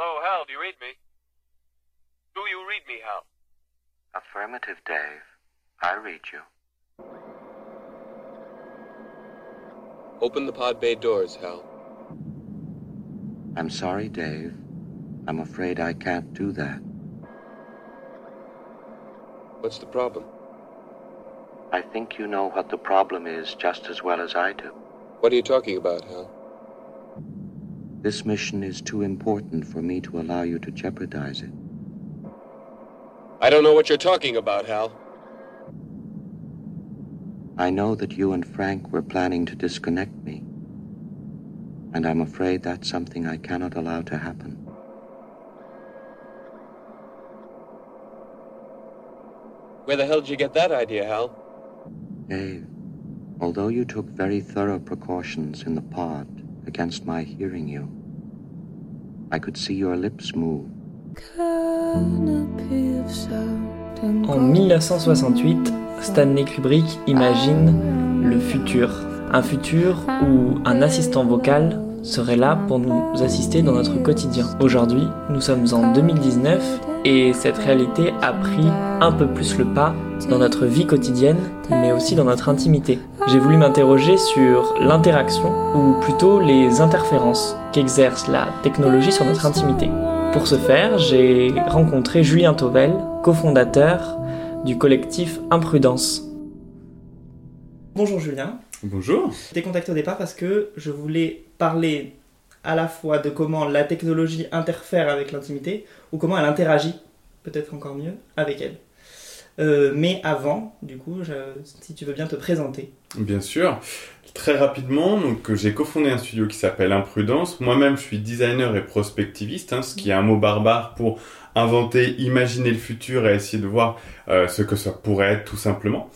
Hello, Hal, do you read me? Do you read me, Hal? Affirmative, Dave. I read you. Open the pod bay doors, Hal. I'm sorry, Dave. I'm afraid I can't do that. What's the problem? I think you know what the problem is just as well as I do. What are you talking about, Hal? This mission is too important for me to allow you to jeopardize it. I don't know what you're talking about, Hal. I know that you and Frank were planning to disconnect me. And I'm afraid that's something I cannot allow to happen. Where the hell did you get that idea, Hal? Dave, although you took very thorough precautions in the pod against my hearing you, I could see your lips move. En 1968, Stanley Kubrick imagine le futur. Un futur où un assistant vocal serait là pour nous assister dans notre quotidien. Aujourd'hui, nous sommes en 2019 et cette réalité a pris un peu plus le pas dans notre vie quotidienne, mais aussi dans notre intimité. J'ai voulu m'interroger sur l'interaction, ou plutôt les interférences qu'exerce la technologie sur notre intimité. Pour ce faire, j'ai rencontré Julien Tauvel, cofondateur du collectif Imprudence. Bonjour Julien. Bonjour. Je t'ai contacté au départ parce que je voulais parler à la fois de comment la technologie interfère avec l'intimité ou comment elle interagit, peut-être encore mieux, avec elle. Euh, mais avant, du coup, si tu veux bien te présenter. Bien sûr. Très rapidement, donc j'ai cofondé un studio qui s'appelle Imprudence. Moi-même, je suis designer et prospectiviste, hein, ce qui est un mot barbare pour inventer, imaginer le futur et essayer de voir euh, ce que ça pourrait être tout simplement.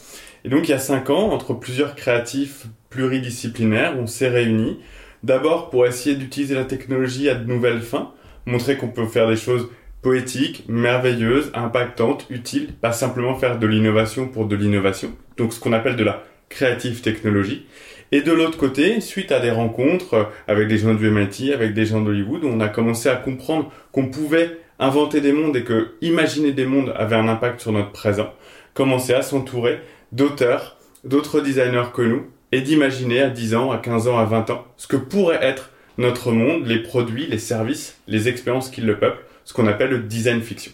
Et donc, il y a cinq ans, entre plusieurs créatifs pluridisciplinaires, on s'est réunis. D'abord pour essayer d'utiliser la technologie à de nouvelles fins, montrer qu'on peut faire des choses poétiques, merveilleuses, impactantes, utiles, pas simplement faire de l'innovation pour de l'innovation. Donc ce qu'on appelle de la créative technologie. Et de l'autre côté, suite à des rencontres avec des gens du MIT, avec des gens d'Hollywood, on a commencé à comprendre qu'on pouvait inventer des mondes et que imaginer des mondes avait un impact sur notre présent. Commencer à s'entourer d'auteurs, d'autres designers que nous, et d'imaginer à 10 ans, à 15 ans, à 20 ans, ce que pourrait être notre monde, les produits, les services, les expériences qui le peuplent, ce qu'on appelle le design fiction.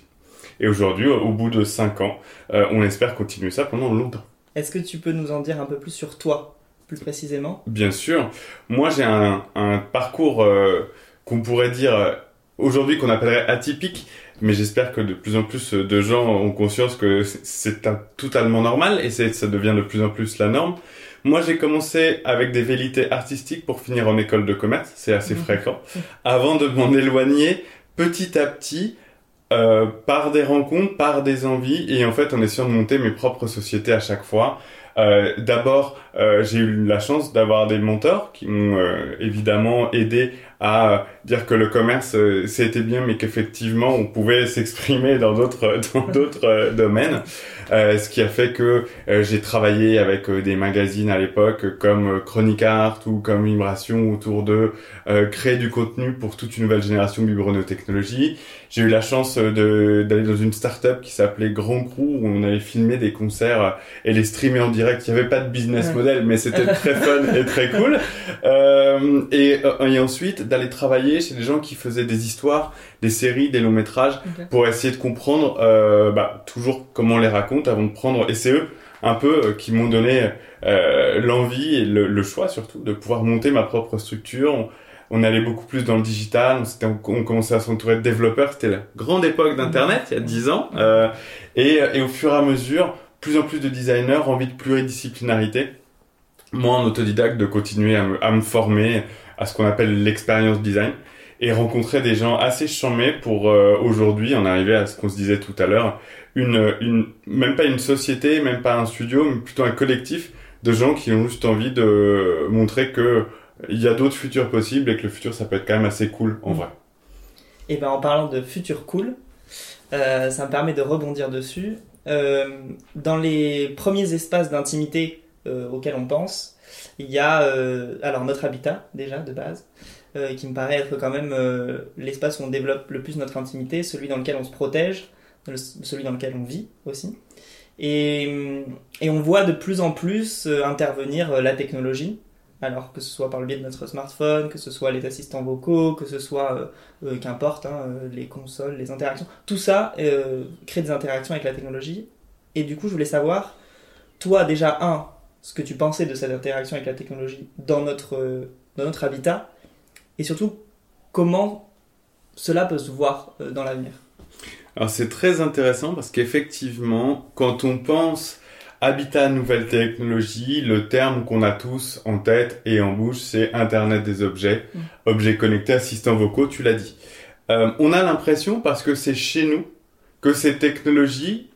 Et aujourd'hui, au bout de 5 ans, euh, on espère continuer ça pendant longtemps. Est-ce que tu peux nous en dire un peu plus sur toi, plus précisément? Bien sûr. Moi, j'ai un, parcours euh, qu'on pourrait dire euh, aujourd'hui qu'on appellerait atypique, mais j'espère que de plus en plus de gens ont conscience que c'est totalement normal et ça devient de plus en plus la norme. Moi, j'ai commencé avec des velléités artistiques pour finir en école de commerce, c'est assez mhm. fréquent, avant de m'en éloigner petit à petit euh, par des rencontres, par des envies, et en fait en essayant de monter mes propres sociétés à chaque fois. Euh, D'abord, euh, j'ai eu la chance d'avoir des mentors qui m'ont euh, évidemment aidé à dire que le commerce c'était bien, mais qu'effectivement on pouvait s'exprimer dans d'autres dans d'autres domaines. Ce qui a fait que j'ai travaillé avec des magazines à l'époque comme Chronic Art ou comme Vibration autour de créer du contenu pour toute une nouvelle génération technologie J'ai eu la chance d'aller dans une start-up qui s'appelait Grand Crew où on avait filmé des concerts et les streamer en direct. Il n'y avait pas de business model, mais c'était très fun et très cool. et, et ensuite d'aller travailler chez des gens qui faisaient des histoires, des séries, des longs métrages pour essayer de comprendre bah, toujours comment on les raconte avant de prendre. Et c'est eux un peu euh, qui m'ont donné euh, l'envie et le, choix surtout de pouvoir monter ma propre structure. On, allait beaucoup plus dans le digital, on, on commençait à s'entourer de développeurs. C'était la grande époque d'Internet, il y a 10 ans. Euh, et, et, au fur et à mesure, plus en plus de designers, envie de pluridisciplinarité. Moi, en autodidacte, de continuer à me, former à ce qu'on appelle l'expérience design et rencontrer des gens assez charmés pour aujourd'hui en arriver à ce qu'on se disait tout à l'heure, une, une, même pas une société, même pas un studio, mais plutôt un collectif de gens qui ont juste envie de montrer que il y a d'autres futurs possibles et que le futur ça peut être quand même assez cool en vrai. Et ben en parlant de futur cool, euh, ça me permet de rebondir dessus. Euh, dans les premiers espaces d'intimité euh, auxquels on pense, il y a alors notre habitat déjà de base, euh, qui me paraît être quand même euh, l'espace où on développe le plus notre intimité, celui dans lequel on se protège, celui dans lequel on vit aussi. Et, et on voit de plus en plus euh, intervenir la technologie, alors que ce soit par le biais de notre smartphone, que ce soit les assistants vocaux, que ce soit, qu'importe, hein, les consoles, les interactions, tout ça crée des interactions avec la technologie. Et du coup, je voulais savoir, toi déjà, un, ce que tu pensais de cette interaction avec la technologie dans notre, dans notre habitat, et surtout comment cela peut se voir euh, dans l'avenir? Alors c'est très intéressant parce qu'effectivement, quand on pense habitat nouvelles technologies, le terme qu'on a tous en tête et en bouche, c'est Internet des objets, mm. objets connectés, assistants vocaux, tu l'as dit. Euh, on a l'impression, parce que c'est chez nous, que ces technologies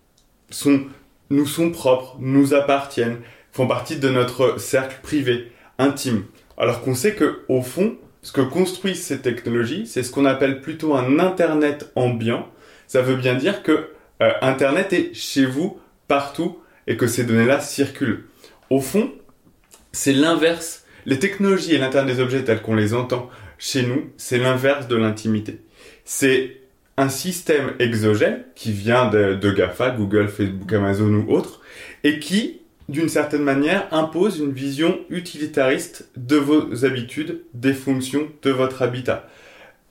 sont, nous sont propres, nous appartiennent, font partie de notre cercle privé, intime. Alors qu'on sait que, au fond, ce que construisent ces technologies, c'est ce qu'on appelle plutôt un Internet ambiant. Ça veut bien dire que euh, Internet est chez vous, partout, et que ces données-là circulent. Au fond, c'est l'inverse. Les technologies et l'Internet des objets tels qu'on les entend chez nous, c'est l'inverse de l'intimité. C'est un système exogène qui vient de, GAFA, Google, Facebook, Amazon ou autres, et qui d'une certaine manière, impose une vision utilitariste de vos habitudes, des fonctions de votre habitat.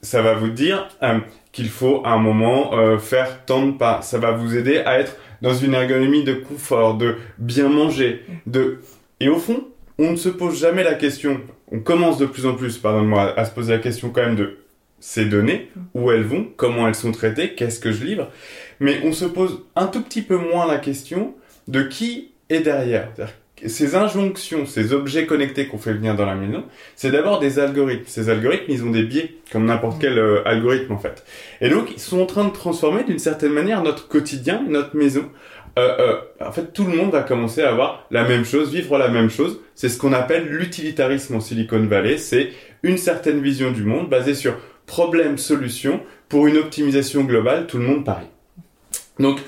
Ça va vous dire euh, qu'il faut à un moment euh, faire tant de pas. Ça va vous aider à être dans une ergonomie de confort, de bien manger, de... Et au fond, on ne se pose jamais la question, on commence de plus en plus, pardonne-moi, à se poser la question quand même de ces données, où elles vont, comment elles sont traitées, qu'est-ce que je livre, mais on se pose un tout petit peu moins la question de qui et derrière. Ces injonctions, ces objets connectés qu'on fait venir dans la maison, c'est d'abord des algorithmes. Ces algorithmes, ils ont des biais, comme n'importe quel euh, algorithme en fait. Et donc, ils sont en train de transformer d'une certaine manière notre quotidien, notre maison. Euh, euh, en fait, tout le monde va commencer à avoir la même chose, vivre la même chose. C'est ce qu'on appelle l'utilitarisme en Silicon Valley. C'est une certaine vision du monde basée sur problème-solution pour une optimisation globale, tout le monde pareil. Donc,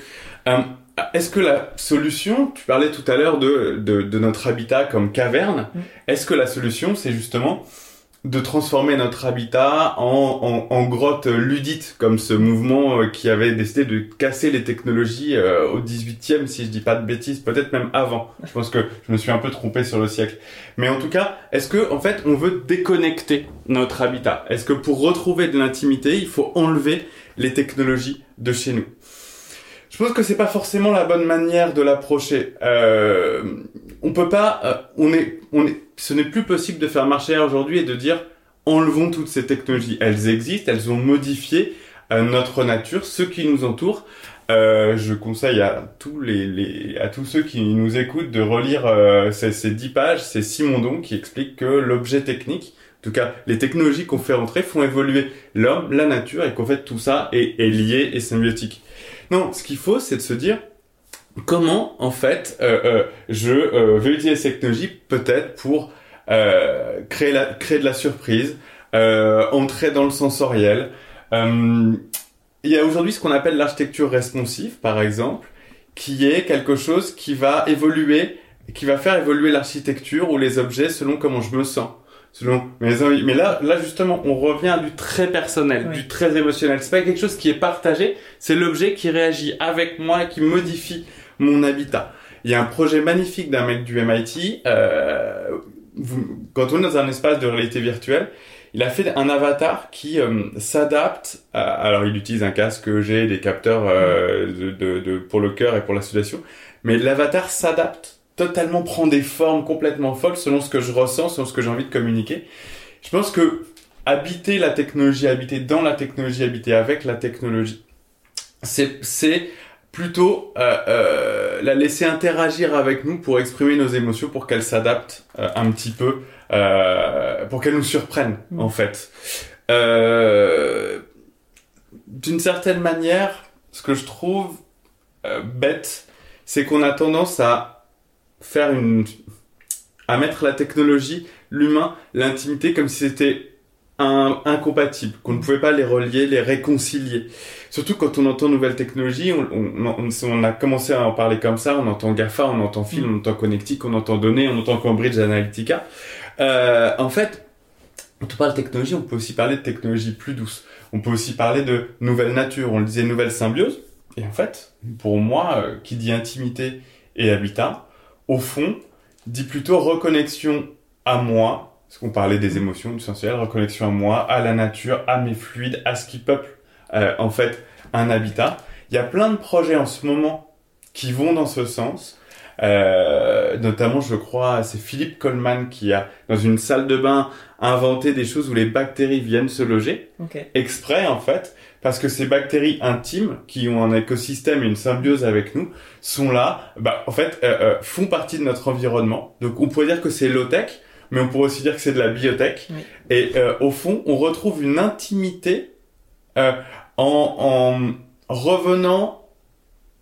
est-ce que la solution, tu parlais tout à l'heure de, de, notre habitat comme caverne, mm. est-ce que la solution, c'est justement de transformer notre habitat en, en, grotte ludite, comme ce mouvement euh, qui avait décidé de casser les technologies euh, au 18e, si je dis pas de bêtises, peut-être même avant. Je pense que je me suis un peu trompé sur le siècle. Mais en tout cas, est-ce que en fait on veut déconnecter notre habitat? Est-ce que pour retrouver de l'intimité, il faut enlever les technologies de chez nous? Je pense que c'est pas forcément la bonne manière de l'approcher. Euh, on peut pas, euh, on est, on est, ce n'est plus possible de faire marcher aujourd'hui et de dire enlevons toutes ces technologies. Elles existent, elles ont modifié euh, notre nature, ce qui nous entoure. Euh, je conseille à tous les, les, à tous ceux qui nous écoutent de relire euh, ces, ces dix pages. C'est Simondon qui explique que l'objet technique, en tout cas les technologies qu'on fait rentrer, font évoluer l'homme, la nature, et qu'en fait tout ça est lié et symbiotique. Non, ce qu'il faut, c'est de se dire comment, en fait, euh, euh, je euh, vais utiliser cette technologie peut-être pour créer, créer de la surprise, entrer dans le sensoriel. il y a aujourd'hui ce qu'on appelle l'architecture responsive, par exemple, qui est quelque chose qui va évoluer, qui va faire évoluer l'architecture ou les objets selon comment je me sens selon mes envies. Mais là, là justement, on revient du très personnel, du très émotionnel. C'est pas quelque chose qui est partagé, c'est l'objet qui réagit avec moi qui modifie mon habitat. Il y a un projet magnifique d'un mec du MIT. Euh, quand on est dans un espace de réalité virtuelle, il a fait un avatar qui euh, s'adapte. Alors, il utilise un casque G, des capteurs euh, de, de, de, pour le cœur et pour la sudation, mais l'avatar s'adapte totalement prend des formes complètement folles selon ce que je ressens, selon ce que j'ai envie de communiquer. Je pense que habiter la technologie, habiter dans la technologie, habiter avec la technologie, c'est plutôt euh, euh, la laisser interagir avec nous pour exprimer nos émotions, pour qu'elle s'adapte euh, un petit peu, euh, pour qu'elle nous surprenne mmh. en fait. Euh, d'une certaine manière, ce que je trouve bête, c'est qu'on a tendance à faire une, à mettre la technologie, l'humain, l'intimité comme si c'était incompatible, qu'on ne pouvait pas les relier, les réconcilier. Surtout quand on entend nouvelles technologies, on, on, a commencé à en parler comme ça, on entend GAFA, on entend film, on entend Connectic, on entend données, on entend Cambridge Analytica. Euh, en fait, quand on parle technologie, on peut aussi parler de technologie plus douce. On peut aussi parler de nouvelle nature. On le disait nouvelle symbiose. Et en fait, pour moi, euh, qui dit intimité et habitat, au fond, dit plutôt reconnexion à moi, parce qu'on parlait des émotions, du sensuel, reconnexion à moi, à la nature, à mes fluides, à ce qui peuple, euh, en fait, un habitat. Il y a plein de projets en ce moment qui vont dans ce sens. Euh, notamment, je crois, c'est Philippe Coleman qui a, dans une salle de bain, inventé des choses où les bactéries viennent se loger, exprès en fait, parce que ces bactéries intimes, qui ont un écosystème et une symbiose avec nous, sont là, bah, en fait, euh, euh, font partie de notre environnement. Donc, on pourrait dire que c'est low-tech, mais on pourrait aussi dire que c'est de la biotech. Et euh, au fond, on retrouve une intimité euh, en, en revenant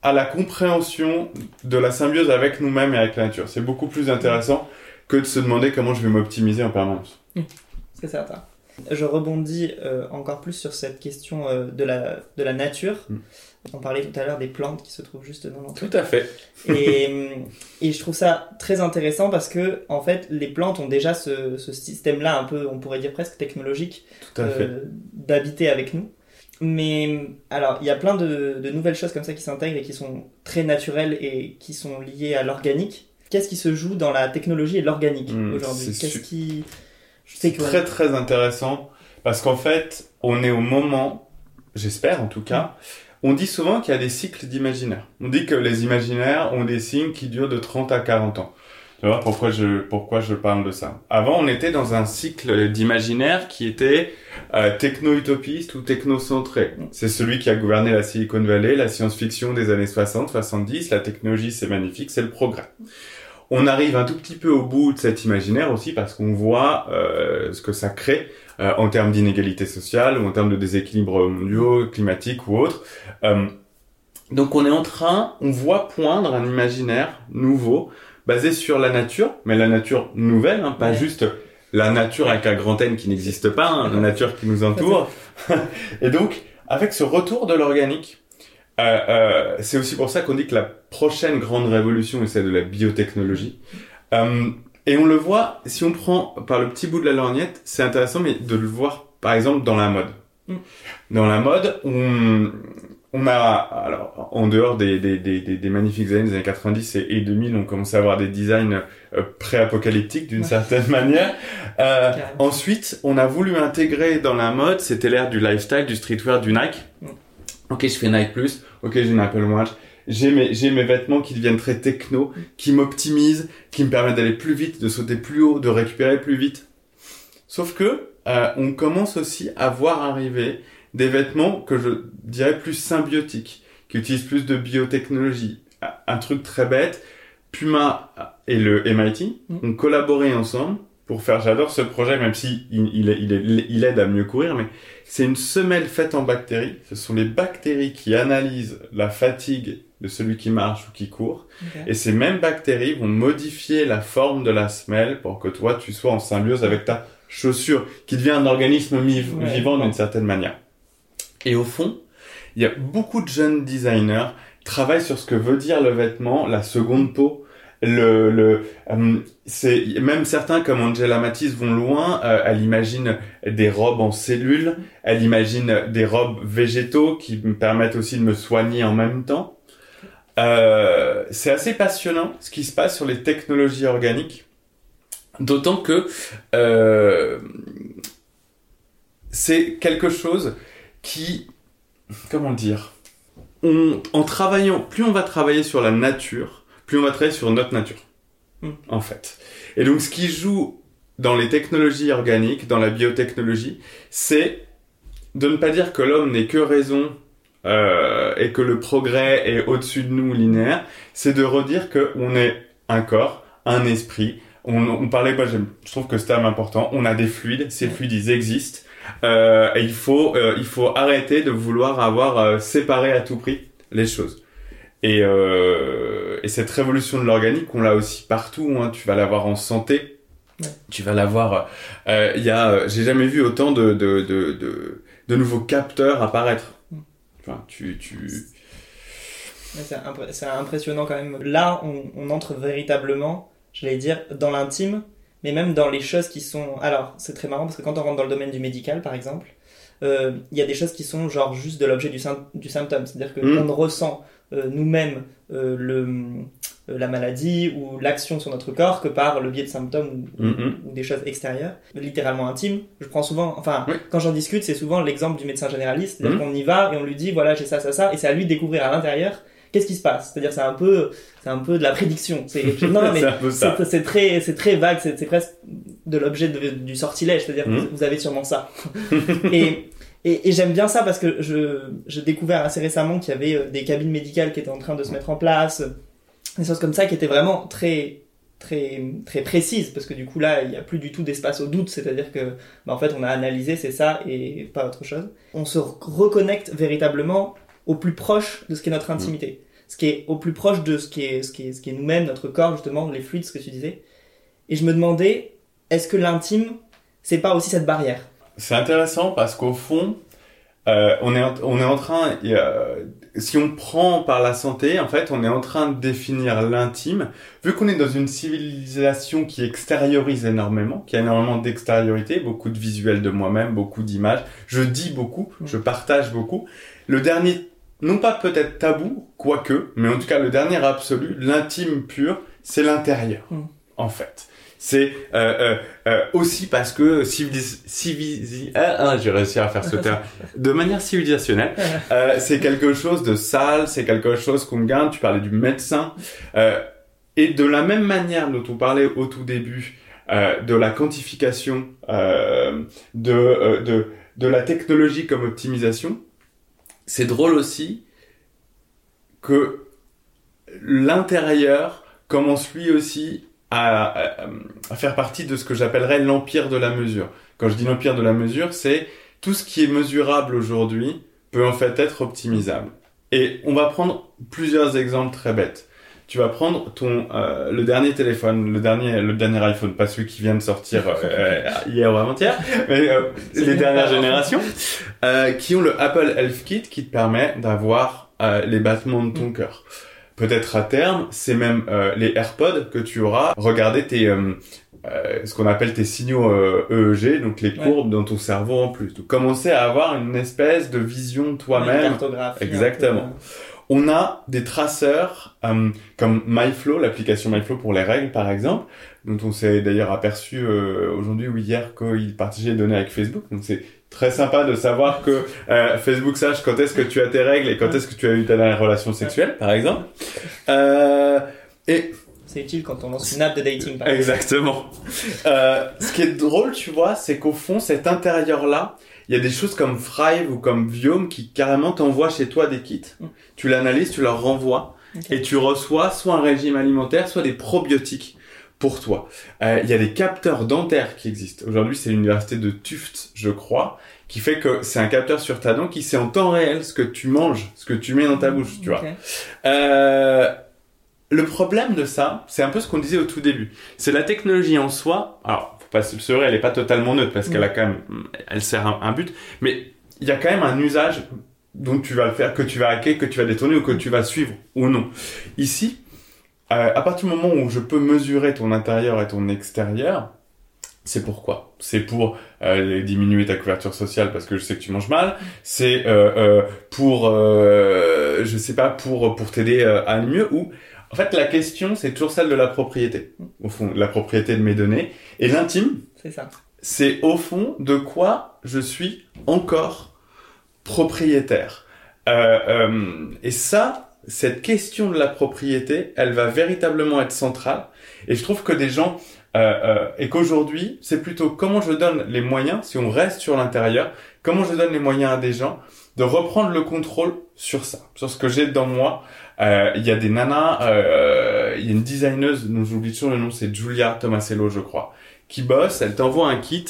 à la compréhension de la symbiose avec nous-mêmes et avec la nature. C'est beaucoup plus intéressant que de se demander comment je vais m'optimiser en permanence. C'est certain. Je rebondis euh, encore plus sur cette question euh, de, la, de la nature. Mm. On parlait tout à l'heure des plantes qui se trouvent juste dans l'entrée. Tout à fait. et, et je trouve ça très intéressant parce que, en fait, les plantes ont déjà ce, ce système-là, un peu, on pourrait dire presque technologique, euh, d'habiter avec nous. Mais alors, il y a plein de, de nouvelles choses comme ça qui s'intègrent et qui sont très naturelles et qui sont liées à l'organique. Qu'est-ce qui se joue dans la technologie et l'organique Hmm, aujourd'hui c'est Qu'est-ce qui... Très très intéressant parce qu'en fait, on est au moment, j'espère en tout cas, on dit souvent qu'il y a des cycles d'imaginaire. On dit que les imaginaires ont des signes qui durent de 30 à 40 ans. Tu vois pourquoi je pourquoi je parle de ça? Avant, on était dans un cycle d'imaginaire qui était euh, techno-utopiste ou techno-centré. C'est celui qui a gouverné la Silicon Valley, la science-fiction des années 60, 70, la technologie c'est magnifique, c'est le progrès. On arrive un tout petit peu au bout de cet imaginaire aussi parce qu'on voit euh, ce que ça crée euh, en termes d'inégalité sociale ou en termes de déséquilibres mondiaux, climatiques ou autres. Euh, donc on est en train, on voit poindre un imaginaire nouveau basé sur la nature, mais la nature nouvelle, hein, pas Ouais. juste la nature avec un grand N qui n'existe pas, hein, la nature qui nous entoure. Et donc, avec ce retour de l'organique, euh, euh, c'est aussi pour ça qu'on dit que la prochaine grande révolution est celle de la biotechnologie. Euh, et on le voit, si on prend par le petit bout de la lorgnette, c'est intéressant, mais de le voir, par exemple, dans la mode. Mm. Dans la mode, on, on a, alors, en dehors des, des, des, des, magnifiques années des années 90 et, et 2000, on commence à avoir des designs euh, pré-apocalyptiques d'une Ouais. certaine manière. Euh, ensuite, on a voulu intégrer dans la mode, c'était l'ère du lifestyle, du streetwear, du Nike. Mm. Ok, je fais Nike Plus. Ok, j'ai une Apple Watch. J'ai mes, j'ai mes vêtements qui deviennent très techno, qui m'optimisent, qui me permettent d'aller plus vite, de sauter plus haut, de récupérer plus vite. Sauf que, euh, on commence aussi à voir arriver des vêtements que je dirais plus symbiotiques, qui utilisent plus de biotechnologie. Un truc très bête, Puma et le MIT Mm. ont collaboré ensemble pour faire, j'adore ce projet, même si il, il, il, aide à mieux courir, mais c'est une semelle faite en bactéries. Ce sont les bactéries qui analysent la fatigue de celui qui marche ou qui court. Et ces mêmes bactéries vont modifier la forme de la semelle pour que toi, tu sois en symbiose avec ta chaussure, qui devient un organisme mi- Ouais. vivant d'une certaine manière. Et au fond, il y a beaucoup de jeunes designers qui travaillent sur ce que veut dire le vêtement, la seconde peau. Le, le, euh, c'est même certains comme Angela Matisse vont loin. euh, elle imagine des robes en cellules. Elle imagine des robes végétaux qui me permettent aussi de me soigner en même temps. Euh, c'est assez passionnant ce qui se passe sur les technologies organiques. D'autant que euh, c'est quelque chose qui, comment dire, on, en travaillant, plus on va travailler sur la nature, plus on va travailler sur notre nature, Mm. en fait. Et donc, ce qui joue dans les technologies organiques, dans la biotechnologie, c'est de ne pas dire que l'homme n'est que raison euh, et que le progrès est au-dessus de nous linéaire, c'est de redire que on est un corps, un esprit. On, on parlait, moi, je trouve que c'est un important. On a des fluides, ces fluides, ils existent. Euh, et il faut, euh, il faut arrêter de vouloir avoir euh, séparé à tout prix les choses. Et, euh, et cette révolution de l'organique, on l'a aussi partout. Hein. Tu vas l'avoir en santé. Ouais. Tu vas l'avoir. euh, Il y a, j'ai jamais vu autant de, de, de, de, de nouveaux capteurs apparaître. Mm. Enfin, tu, tu. C'est impressionnant quand même. Là, on, on entre véritablement, j'allais dire, dans l'intime mais même dans les choses qui sont. Alors, c'est très marrant parce que quand on rentre dans le domaine du médical, par exemple, euh, il y a des choses qui sont genre juste de l'objet du, du symptôme. C'est-à-dire que Mm. on ressent euh, nous-mêmes euh, le, euh, la maladie ou l'action sur notre corps que par le biais de symptômes ou, Mhm. ou des choses extérieures, littéralement intimes. Je prends souvent, enfin, Oui. quand j'en discute, c'est souvent l'exemple du médecin généraliste. C'est-à-dire Mhm. qu'on y va et on lui dit, voilà, j'ai ça, ça, ça, et c'est à lui de découvrir à l'intérieur qu'est-ce qui se passe? C'est-à-dire, c'est un peu, c'est un peu de la prédiction. C'est, non, non, mais très, c'est très vague, c'est presque de l'objet du sortilège, c'est-à-dire Mhm. vous, vous avez sûrement ça. et et, et j'aime bien ça parce que je j'ai découvert assez récemment qu'il y avait euh, des cabines médicales qui étaient en train de se mettre en place, euh, des choses comme ça qui étaient vraiment très très très précises parce que du coup là il n'y a plus du tout d'espace au doute, c'est-à-dire que bah, en fait on a analysé c'est ça et pas autre chose. On se reconnecte véritablement au plus proche de ce qu'est notre intimité, ce qui est au plus proche de ce qui est ce qui est ce qui est nous-mêmes, notre corps justement, les fluides, ce que tu disais. Et je me demandais est-ce que l'intime c'est pas aussi cette barrière? C'est intéressant parce qu'au fond, euh, on, est en, on est en train, si on prend par la santé, en fait, on est en train de définir l'intime. Vu qu'on est dans une civilisation qui extériorise énormément, qui a énormément d'extériorité, beaucoup de visuels de moi-même, beaucoup d'images, je dis beaucoup, je partage beaucoup. Le dernier, non pas peut-être tabou, quoique, mais en tout cas le dernier absolu, l'intime pur, c'est l'intérieur, Mm. en fait. C'est euh, euh, euh, aussi parce que civilis, civilis, ah, ah, j'ai réussi à faire ce terme de manière civilisationnelle. Euh, c'est quelque chose de sale, c'est quelque chose qu'on gagne. Tu parlais du médecin euh, et de la même manière dont on parlait au tout début euh, de la quantification euh, de, de de la technologie comme optimisation. C'est drôle aussi que l'intérieur commence lui aussi à, faire partie de ce que j'appellerais l'empire de la mesure. Quand je dis l'empire de la mesure, c'est tout ce qui est mesurable aujourd'hui peut en fait être optimisable. Et on va prendre plusieurs exemples très bêtes. Tu vas prendre ton euh, le dernier téléphone, le dernier le dernier iPhone, pas celui qui vient de sortir euh, hier ou avant-hier, mais euh, les dernières générations, euh, qui ont le Apple Health Kit qui te permet d'avoir euh, les battements de ton cœur. Peut-être à terme, c'est même euh, les AirPods que tu auras. Regarder tes euh, euh, ce qu'on appelle tes signaux euh, EEG, donc les Ouais. courbes dans ton cerveau en plus. Donc commencer à avoir une espèce de vision toi-même un Exactement. peu, on a des traceurs euh, comme MyFlow, l'application MyFlow pour les règles par exemple, dont on s'est d'ailleurs aperçu euh, aujourd'hui ou hier qu'il partageait les données avec Facebook. Donc c'est très sympa de savoir que euh, Facebook sache quand est-ce que tu as tes règles et quand est-ce que tu as eu ta dernière relation sexuelle par exemple. Et C'est utile quand on lance une app de dating. par. Exactement. Ce qui est drôle, tu vois, c'est qu'au fond, cet intérieur-là, il y a des choses comme Thrive ou comme Viome qui carrément t'envoient chez toi des kits. Mm. Tu l'analyses, tu leur renvoies et tu reçois soit un régime alimentaire, soit des probiotiques pour toi. Euh, il y a des capteurs dentaires qui existent. Aujourd'hui, c'est l'université de Tufts, je crois, qui fait que c'est un capteur sur ta dent qui sait en temps réel ce que tu manges, ce que tu mets dans ta bouche, tu vois. Euh, le problème de ça, c'est un peu ce qu'on disait au tout début. C'est la technologie en soi. Alors, pas se elle est pas totalement neutre parce qu'elle a quand même, elle sert un, un but. Mais il y a quand même un usage dont tu vas le faire, que tu vas hacker, que tu vas détourner ou que tu vas suivre ou non. Ici, euh, à partir du moment où je peux mesurer ton intérieur et ton extérieur, c'est pourquoi? C'est pour euh, diminuer ta couverture sociale parce que je sais que tu manges mal. C'est euh, euh, pour, euh, je sais pas, pour pour t'aider à aller mieux. Ou en fait, la question c'est toujours celle de la propriété. Au fond, la propriété de mes données et l'intime, C'est ça. c'est au fond de quoi je suis encore propriétaire. Euh, euh, et ça, cette question de la propriété, elle va véritablement être centrale. Et je trouve que des gens euh, euh, et qu'aujourd'hui, c'est plutôt comment je donne les moyens, si on reste sur l'intérieur, comment je donne les moyens à des gens de reprendre le contrôle sur ça, sur ce que j'ai dans moi. Euh, Il y a des nanas, euh, il y a une designeuse, dont j'oublie toujours le nom, c'est Julia Tomasello, je crois, qui bosse, elle t'envoie un kit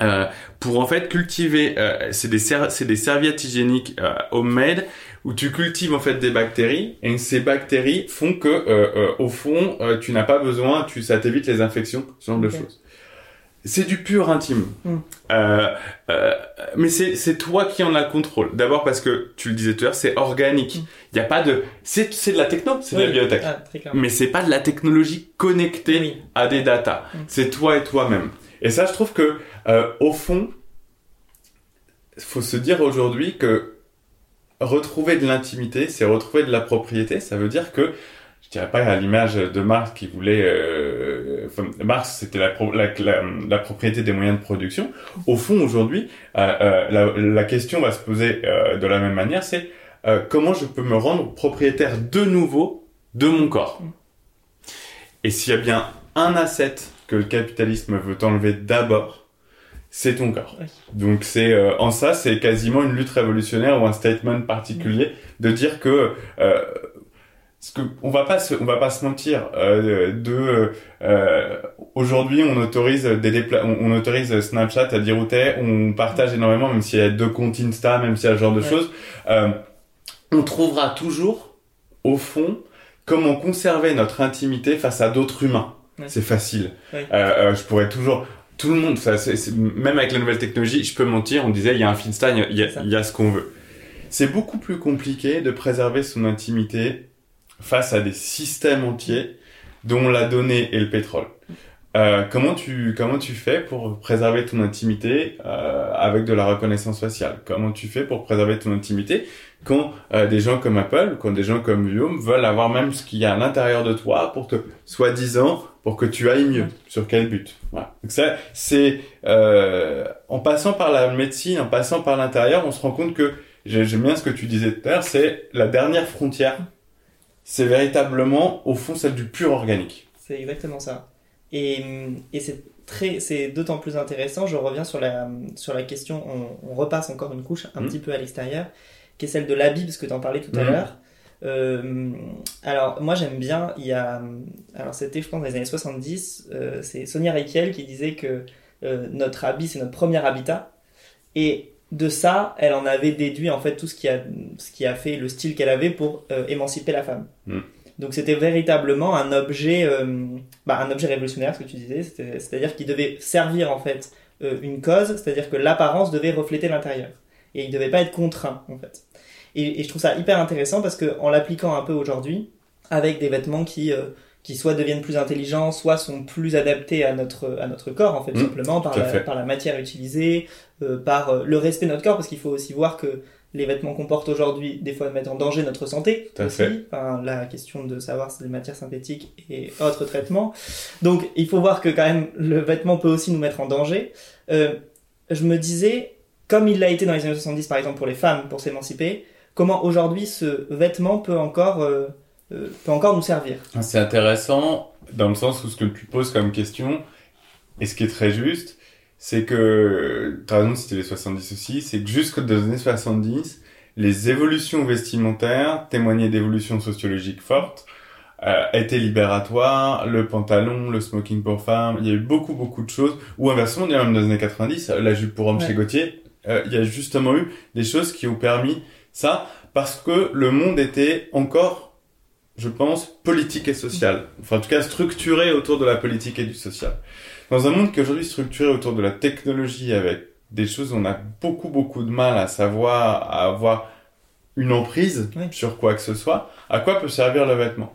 euh, pour en fait cultiver, euh, c'est des, ser- c'est des serviettes hygiéniques euh, homemade où tu cultives en fait des bactéries et ces bactéries font que euh, euh, au fond euh, tu n'as pas besoin, tu ça t'évite les infections, ce genre de choses. C'est du pur intime. Mm. Euh, euh, mais c'est toi qui en as le contrôle. D'abord parce que tu le disais tout à l'heure, c'est organique. Il Mm. y a pas de c'est de la techno, c'est de la bibliothèque. Ah. Mais c'est pas de la technologie connectée Oui. à des datas. Mm. C'est toi et toi-même. Et ça, je trouve que euh, au fond, faut se dire aujourd'hui que retrouver de l'intimité, c'est retrouver de la propriété. Ça veut dire que je dirais pas à l'image de Marx qui voulait. Enfin, Marx, c'était la, pro- la, la, la propriété des moyens de production. Au fond, aujourd'hui, euh, euh, la, question va se poser euh, de la même manière. C'est comment je peux me rendre propriétaire de nouveau de mon corps? Et s'il y a bien un asset que le capitalisme veut enlever d'abord, c'est ton corps. Oui. Donc c'est euh, en ça, c'est quasiment une lutte révolutionnaire ou un statement particulier de dire que euh, parce que on va pas se, on va pas se mentir euh, de euh, aujourd'hui on autorise des dépla- on, on autorise Snapchat à dire où t'es, on partage énormément même s'il y a deux comptes Insta, même s'il y a ce genre de Ouais. choses, euh, on trouvera toujours au fond comment conserver notre intimité face à d'autres humains. Ouais. C'est facile. Ouais. Euh, euh, je pourrais toujours tout le monde, ça, c'est, c'est- même avec la nouvelle technologie, je peux mentir. On disait il y a un Finsta, il y a- il y a ce qu'on veut. C'est beaucoup plus compliqué de préserver son intimité face à des systèmes entiers dont la donnée est le pétrole. Euh, comment tu comment tu fais pour préserver ton intimité euh, avec de la reconnaissance faciale? Comment tu fais pour préserver ton intimité quand euh, des gens comme Apple, quand des gens comme Guillaume veulent avoir même ce qu'il y a à l'intérieur de toi pour te soi-disant pour que tu ailles mieux? Sur quel but? Voilà. Donc ça, c'est euh, en passant par la médecine, en passant par l'intérieur, on se rend compte que j'ai- j'aime bien ce que tu disais tout à l'heure, c'est la dernière frontière. C'est véritablement au fond celle du pur organique. C'est exactement ça. Et, et c'est très, c'est d'autant plus intéressant. Je reviens sur la, sur la question, on, on repasse encore une couche un Mhm. petit peu à l'extérieur, qui est celle de l'habit, parce que tu en parlais tout à Mhm. l'heure. Euh, alors, moi j'aime bien, il y a. Alors, c'était, je pense, dans les années 70, euh, c'est Sonia Reichel qui disait que euh, notre habit, c'est notre premier habitat. Et de ça, elle en avait déduit en fait tout ce qui a, ce qui a fait le style qu'elle avait pour euh, émanciper la femme. Mhm. Donc c'était véritablement un objet, euh, bah, un objet révolutionnaire, ce que tu disais, c'est-à-dire qu'il devait servir en fait euh, une cause, c'est-à-dire que l'apparence devait refléter l'intérieur et il devait pas être contraint en fait. Et, et je trouve ça hyper intéressant parce que en l'appliquant un peu aujourd'hui, avec des vêtements qui euh, qui soit deviennent plus intelligents, soit sont plus adaptés à notre à notre corps en fait Mmh, simplement par la, fait. par la matière utilisée, par euh, le respect de notre corps parce qu'il faut aussi voir que les vêtements qu'on porte aujourd'hui, des fois, mettent en danger notre santé Tout à aussi. fait. Enfin, la question de savoir si des matières synthétiques et autres traitements. Donc, il faut voir que quand même, le vêtement peut aussi nous mettre en danger. Euh, je me disais, comme il l'a été dans les années 70, par exemple, pour les femmes, pour s'émanciper, comment aujourd'hui ce vêtement peut encore, euh, euh, peut encore nous servir? C'est intéressant dans le sens où ce que tu poses comme question, et ce qui est très juste, c'est que, tu as raison citer les 70 aussi, c'est que jusqu'aux années 70, les évolutions vestimentaires témoignaient d'évolutions sociologiques fortes, euh, étaient libératoires, le pantalon, le smoking pour femmes, il y a eu beaucoup beaucoup de choses, ou inversement, il y a même dans les années 90, la jupe pour homme Ouais. chez Gauthier, euh, il y a justement eu des choses qui ont permis ça, parce que le monde était encore je pense, politique et social. Enfin, en tout cas, structuré autour de la politique et du social. Dans un monde qui est aujourd'hui structuré autour de la technologie avec des choses où on a beaucoup, beaucoup de mal à savoir, à avoir une emprise Oui. sur quoi que ce soit, à quoi peut servir le vêtement?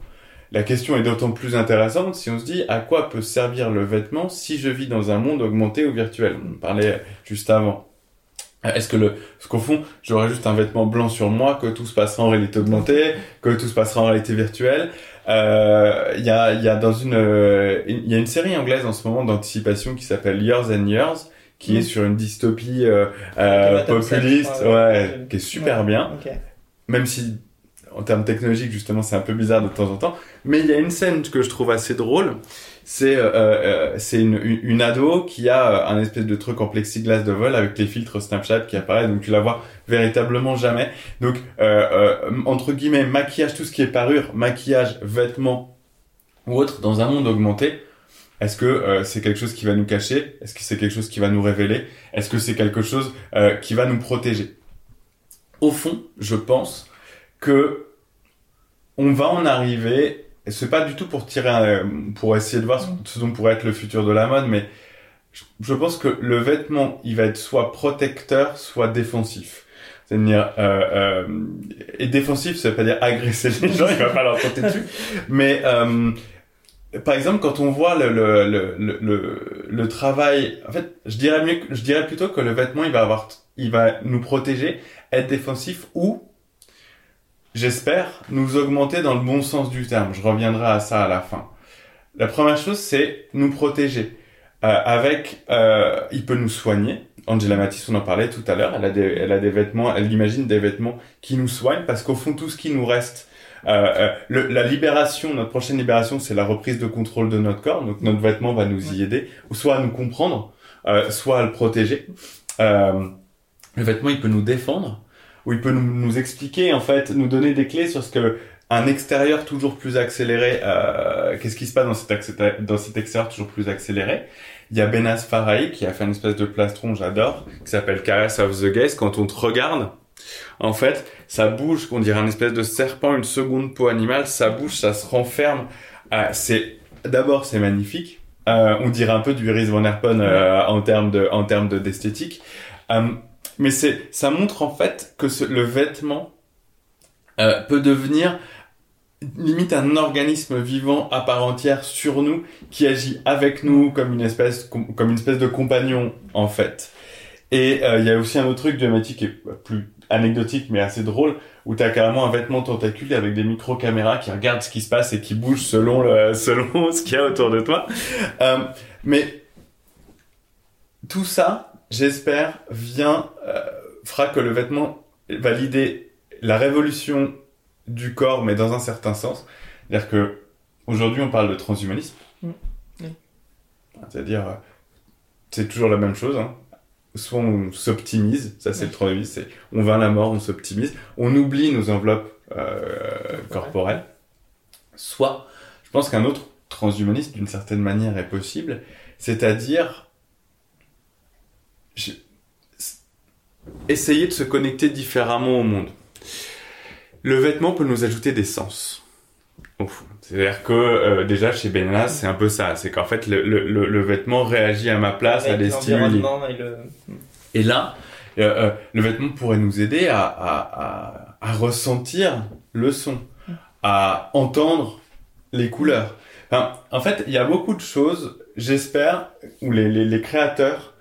La question est d'autant plus intéressante si on se dit à quoi peut servir le vêtement si je vis dans un monde augmenté ou virtuel? On en parlait juste avant. Est-ce que le, parce qu'au fond, j'aurais juste un vêtement blanc sur moi, que tout se passera en réalité augmentée, que tout se passera en réalité virtuelle? Euh, Il y a, y a dans une, euh, il y a une série anglaise en ce moment d'anticipation qui s'appelle Years and Years, qui Mm. est sur une dystopie euh, euh, populiste, ouais, ouais. qui est super Ouais. bien Ok. même si en termes technologiques justement c'est un peu bizarre de temps en temps mais il y a une scène que je trouve assez drôle c'est euh, euh, c'est une, une, ado qui a euh, un espèce de truc en plexiglas de vol avec les filtres Snapchat qui apparaissent donc tu la vois véritablement jamais. Donc euh, entre guillemets maquillage tout ce qui est parure maquillage vêtements ou autre dans un monde augmenté est-ce que euh, c'est quelque chose qui va nous cacher? Est-ce que c'est quelque chose qui va nous révéler? Est-ce que c'est quelque chose euh, qui va nous protéger? Au fond, je pense que on va en arriver. Et C'est pas du tout pour tirer, un- pour essayer de voir ce, ce dont pourrait être le futur de la mode, mais je, je pense que le vêtement, il va être soit protecteur, soit défensif. C'est-à-dire, euh, euh, et défensif, ça veut pas dire agresser les gens, il va pas leur porter dessus. Mais, euh, par exemple, quand on voit le, le, le, le, le travail, en fait, je dirais mieux, je dirais plutôt que le vêtement, il va avoir, il va nous protéger, être défensif ou, j'espère, nous augmenter dans le bon sens du terme. Je reviendrai à ça à la fin. La première chose, c'est nous protéger. Euh, avec, euh, il peut nous soigner. Angela Matisse, on en parlait tout à l'heure. Elle a des, elle a des vêtements, elle imagine des vêtements qui nous soignent parce qu'au fond, tout ce qui nous reste, euh, euh, le- la libération, notre prochaine libération, c'est la reprise de contrôle de notre corps. Donc notre vêtement va nous y aider, ou soit à nous comprendre, euh, soit à le protéger. Euh, le vêtement, il peut nous défendre, ou il peut nous, nous expliquer, en fait, nous donner des clés sur ce que un extérieur toujours plus accéléré, euh, qu'est-ce qui se passe dans cet, dans cet extérieur toujours plus accéléré? Il y a Benas Farahi qui a fait une espèce de plastron, j'adore, qui s'appelle Caress of the Gaze. Quand on te regarde, en fait, ça bouge, on dirait un espèce de serpent, une seconde peau animale, ça bouge, ça se renferme. Euh, c'est d'abord c'est magnifique. Euh, on dirait un peu du Iris Van Herpen euh, en termes de en termes de d'esthétique. Mais c'est ça montre en fait que ce- le vêtement euh, peut devenir limite un organisme vivant à part entière sur nous qui agit avec nous comme une espèce com- comme une espèce de compagnon en fait. Et euh, il y a aussi un autre truc qui est plus anecdotique mais assez drôle où t'as carrément un vêtement tentaculaire avec des micro-caméras qui regardent ce qui se passe et qui bougent selon le, selon ce qu'il y a autour de toi. Euh, mais tout ça, j'espère, vient euh, fera que le vêtement va l'idée la révolution du corps, mais dans un certain sens. C'est-à-dire que aujourd'hui, on parle de transhumanisme. Mm. Oui. C'est-à-dire, euh, c'est toujours la même chose. Hein. Soit on s'optimise, ça c'est le transhumanisme, c'est on va à la mort, on s'optimise, on oublie nos enveloppes euh, corporelles. Soit, je pense qu'un autre transhumanisme, d'une certaine manière, est possible, c'est-à-dire essayer de se connecter différemment au monde. Le vêtement peut nous ajouter des sens. C'est-à-dire que euh, déjà chez Benas, c'est un peu ça. C'est qu'en fait, le, le, le, vêtement réagit à ma place, à des stimuli. l'environnement et le... Et là, euh, euh, le vêtement pourrait nous aider à, à, à, à ressentir le son, à entendre les couleurs. Enfin, en fait, il y a beaucoup de choses, j'espère, où les, les, les créateurs...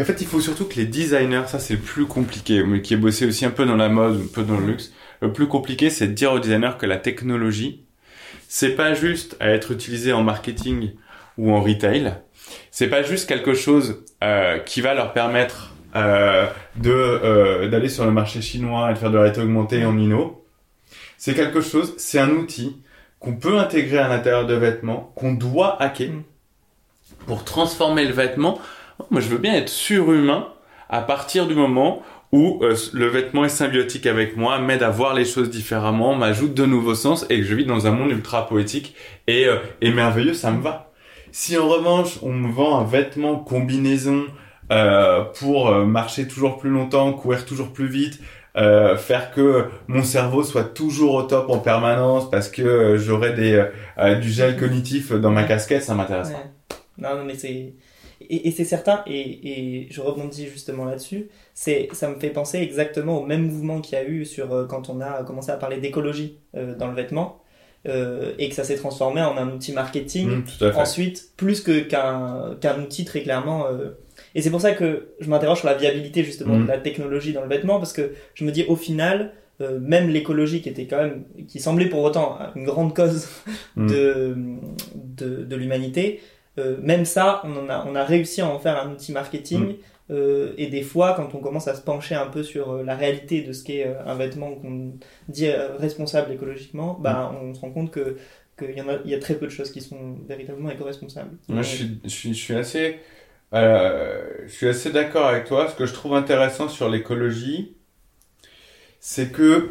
Et en fait, il faut surtout que les designers, ça c'est le plus compliqué, mais qui est bossé aussi un peu dans la mode, un peu dans le luxe. Le plus compliqué, c'est de dire aux designers que la technologie, c'est pas juste à être utilisé en marketing ou en retail. C'est pas juste quelque chose euh, qui va leur permettre euh, de euh, d'aller sur le marché chinois et de faire de la réalité augmentée en nino. C'est quelque chose, c'est un outil qu'on peut intégrer à l'intérieur de vêtements, qu'on doit hacker Mm. pour transformer le vêtement. Moi, je veux bien être surhumain à partir du moment où euh, le vêtement est symbiotique avec moi, m'aide à voir les choses différemment, m'ajoute de nouveaux sens et que je vis dans un monde ultra poétique et, euh, et merveilleux, ça me va. Si en revanche on me vend un vêtement combinaison euh, pour euh, marcher toujours plus longtemps, courir toujours plus vite, euh, faire que mon cerveau soit toujours au top en permanence parce que euh, j'aurai des euh, du gel cognitif dans ma casquette, ça m'intéresse pas. Non, non, mais c'est. Et, et c'est certain, et, et je rebondis justement là-dessus, c'est, ça me fait penser exactement au même mouvement qu'il y a eu sur euh, quand on a commencé à parler d'écologie euh, dans le vêtement, euh, et que ça s'est transformé en un outil marketing, Mm, fait. ensuite, plus que, qu'un, qu'un outil très clairement. Et c'est pour ça que je m'interroge sur la viabilité justement Mm. de la technologie dans le vêtement, parce que je me dis au final, euh, même l'écologie qui était quand même, qui semblait pour autant une grande cause Mm. de, de, de l'humanité, euh, même ça, on, en a, on a réussi à en faire un outil marketing. Mm. euh, et des fois, quand on commence à se pencher un peu sur euh, la réalité de ce qu'est un vêtement qu'on dit responsable écologiquement, bah, on se rend compte que qu'il y en a, il y a très peu de choses qui sont véritablement éco-responsables. Moi, je suis, je suis, je suis assez, je suis assez d'accord avec toi. Ce que je trouve intéressant sur l'écologie, c'est que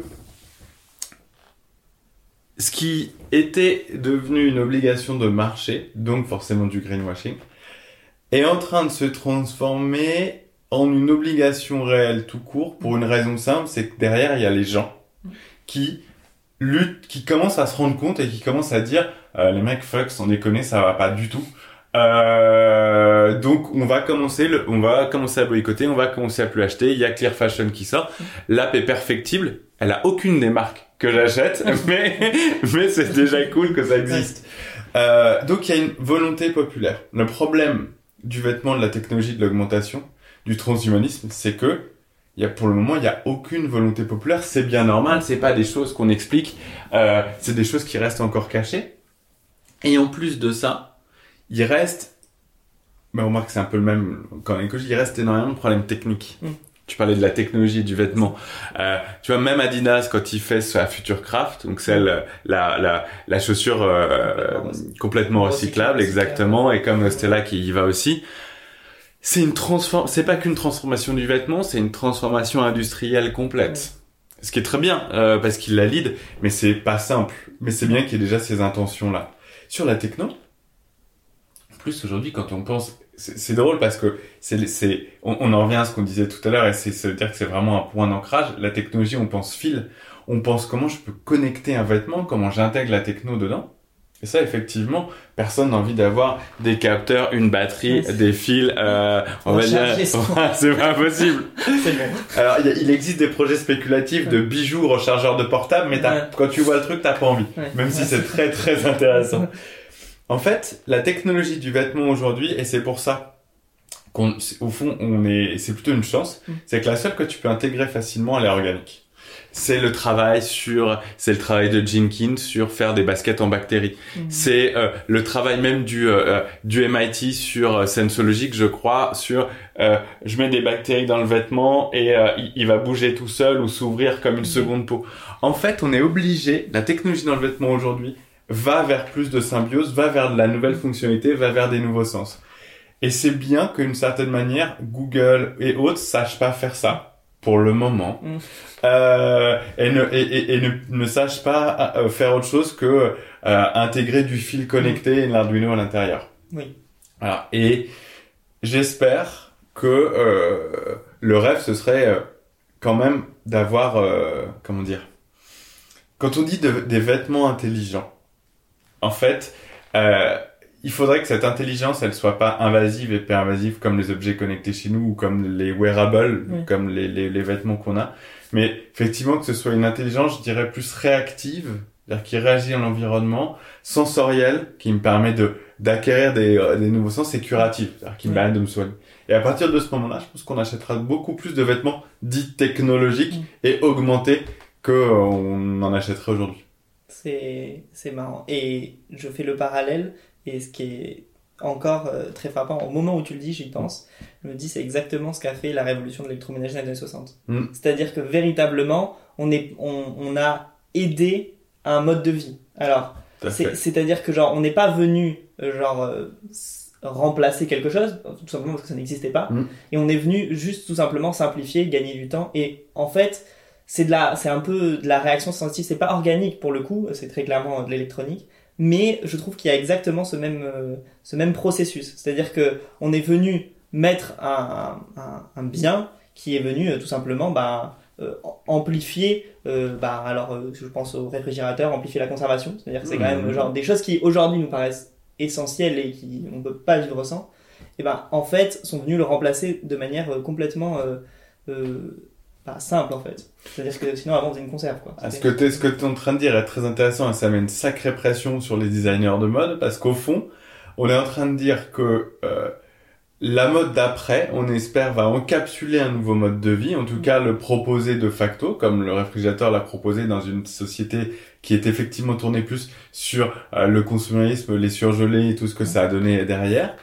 ce qui était devenu une obligation de marché, donc forcément du greenwashing, est en train de se transformer en une obligation réelle tout court pour une raison simple, c'est que derrière il y a les gens qui luttent, qui commencent à se rendre compte et qui commencent à dire euh, les mecs fuck sans déconner ça va pas du tout. Euh, donc on va commencer, on va commencer à boycotter, on va commencer à plus acheter. Il y a Clear Fashion qui sort. L'app est perfectible. Elle a aucune des marques que j'achète, mais mais c'est déjà cool que ça existe. Euh, donc il y a une volonté populaire. Le problème du vêtement, de la technologie, de l'augmentation, du transhumanisme, c'est que il y a, pour le moment, il n'y a aucune volonté populaire. C'est bien normal, c'est pas des choses qu'on explique, euh, c'est des choses qui restent encore cachées. Et en plus de ça, il reste, mais on remarque que c'est un peu le même qu'en écologie, il reste énormément de problèmes techniques. Mm. Tu parlais de la technologie du vêtement. Euh, tu vois, même Adidas, quand il fait sa Futurecraft, donc celle, la, la, la chaussure euh, complètement recyclable, exactement, et comme Stella qui y va aussi, c'est une transform... c'est pas qu'une transformation du vêtement, c'est une transformation industrielle complète. Ce qui est très bien, euh, parce qu'il la lead, mais c'est pas simple. Mais c'est bien qu'il y ait déjà ces intentions-là. Sur la techno, en plus aujourd'hui, quand on pense, c'est drôle parce que c'est, c'est, on, on en revient à ce qu'on disait tout à l'heure, et c'est, ça veut dire que c'est vraiment un point d'ancrage. La technologie, on pense fil, on pense comment je peux connecter un vêtement, comment j'intègre la techno dedans. Et ça, effectivement, personne n'a envie d'avoir des capteurs, une batterie, des fils, euh, on va dire, c'est pas possible. Alors, il, existe des projets spéculatifs de bijoux rechargeurs de portable, mais Ouais. quand tu vois le truc, t'as pas envie. Ouais. Même si c'est très très intéressant. En fait, la technologie du vêtement aujourd'hui, et c'est pour ça qu'on, au fond, on est, c'est plutôt une chance, Mm. c'est que la seule que tu peux intégrer facilement, elle est organique. C'est le travail sur, c'est le travail de Jenkins sur faire des baskets en bactéries. Mhm. C'est euh, le travail même du euh, euh, du MIT sur euh, Sensologic, je crois, sur euh, je mets des bactéries dans le vêtement et euh, il, il va bouger tout seul ou s'ouvrir comme une seconde peau. En fait, on est obligé, la technologie dans le vêtement aujourd'hui va vers plus de symbiose, va vers de la nouvelle fonctionnalité, va vers des nouveaux sens. Et c'est bien qu'une certaine manière, Google et autres sachent pas faire ça pour le moment Mm. euh, et, ne, et, et- et ne, ne sachent pas euh, faire autre chose que euh, intégrer du fil connecté et l'Arduino à l'intérieur. Oui. Voilà. Et j'espère que euh, le rêve ce serait quand même d'avoir euh, comment dire quand on dit de- des vêtements intelligents en fait euh, il faudrait que cette intelligence elle soit pas invasive et pervasive comme les objets connectés chez nous ou comme les wearables Oui. comme les, les, les vêtements qu'on a. Mais effectivement que ce soit une intelligence je dirais plus réactive c'est-à-dire qui réagit à l'environnement sensorielle qui me permet de d'acquérir des, euh, des nouveaux sens et curative c'est-à-dire qui me permet de me soigner. Et à partir de ce moment-là je pense qu'on achètera beaucoup plus de vêtements dits technologiques et augmentés que euh, on en achèterait aujourd'hui C'est c'est marrant. Et je fais le parallèle, et ce qui est encore euh, très frappant, au moment où tu le dis, j'y pense, je me dis c'est exactement ce qu'a fait la révolution de l'électroménager dans les années 60. Mm. C'est-à-dire que véritablement, on, est, on, on a aidé à un mode de vie. Alors, c'est-à-dire que genre, on n'est pas venu euh, genre euh, remplacer quelque chose, tout simplement parce que ça n'existait pas, Mm. et on est venu juste tout simplement simplifier, gagner du temps, et en fait, c'est de la, c'est un peu de la réaction sensitive. C'est pas organique pour le coup, c'est très clairement de l'électronique, mais je trouve qu'il y a exactement ce même, euh, ce même processus. C'est-à-dire que on est venu mettre un, un, un bien qui est venu euh, tout simplement, bah, euh, amplifier, bah, alors je pense au réfrigérateur, amplifier la conservation. C'est-à-dire que c'est quand même Mhm. genre des choses qui aujourd'hui nous paraissent essentielles et qui on peut pas vivre sans. Et ben en fait sont venus le remplacer de manière complètement euh, euh, pas simple en fait. C'est-à-dire que sinon avant on faisait une conserve quoi. Ah, ce que tu es, ce que t'es en train de dire est très intéressant et ça met une sacrée pression sur les designers de mode parce qu'au fond, on est en train de dire que euh, la mode d'après, on espère, va encapsuler un nouveau mode de vie, en tout cas le proposer de facto, comme le réfrigérateur l'a proposé dans une société qui est effectivement tournée plus sur euh, le consumérisme, les surgelés et tout ce que ça a donné derrière.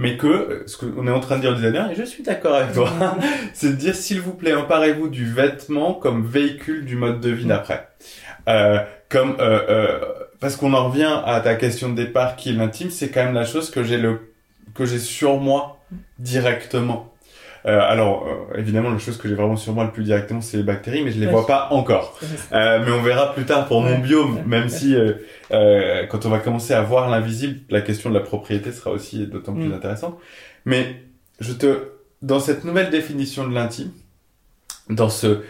Mais que, euh, ce qu'on est en train de dire aux designers, et je suis d'accord avec toi, c'est de dire s'il vous plaît, emparez-vous du vêtement comme véhicule du mode de vie d'après. Euh, comme euh, euh, parce qu'on en revient à ta question de départ qui est l'intime, c'est quand même la chose que j'ai le que j'ai sur moi directement. Euh, alors euh, évidemment la chose que j'ai vraiment sur moi le plus directement c'est les bactéries, mais je les Ouais. vois pas encore. Euh, mais on verra plus tard pour mon biome, même si euh, euh, quand on va commencer à voir l'invisible, la question de la propriété sera aussi d'autant plus Mm. intéressante. Mais je te, dans cette nouvelle définition de l'intime, dans ce,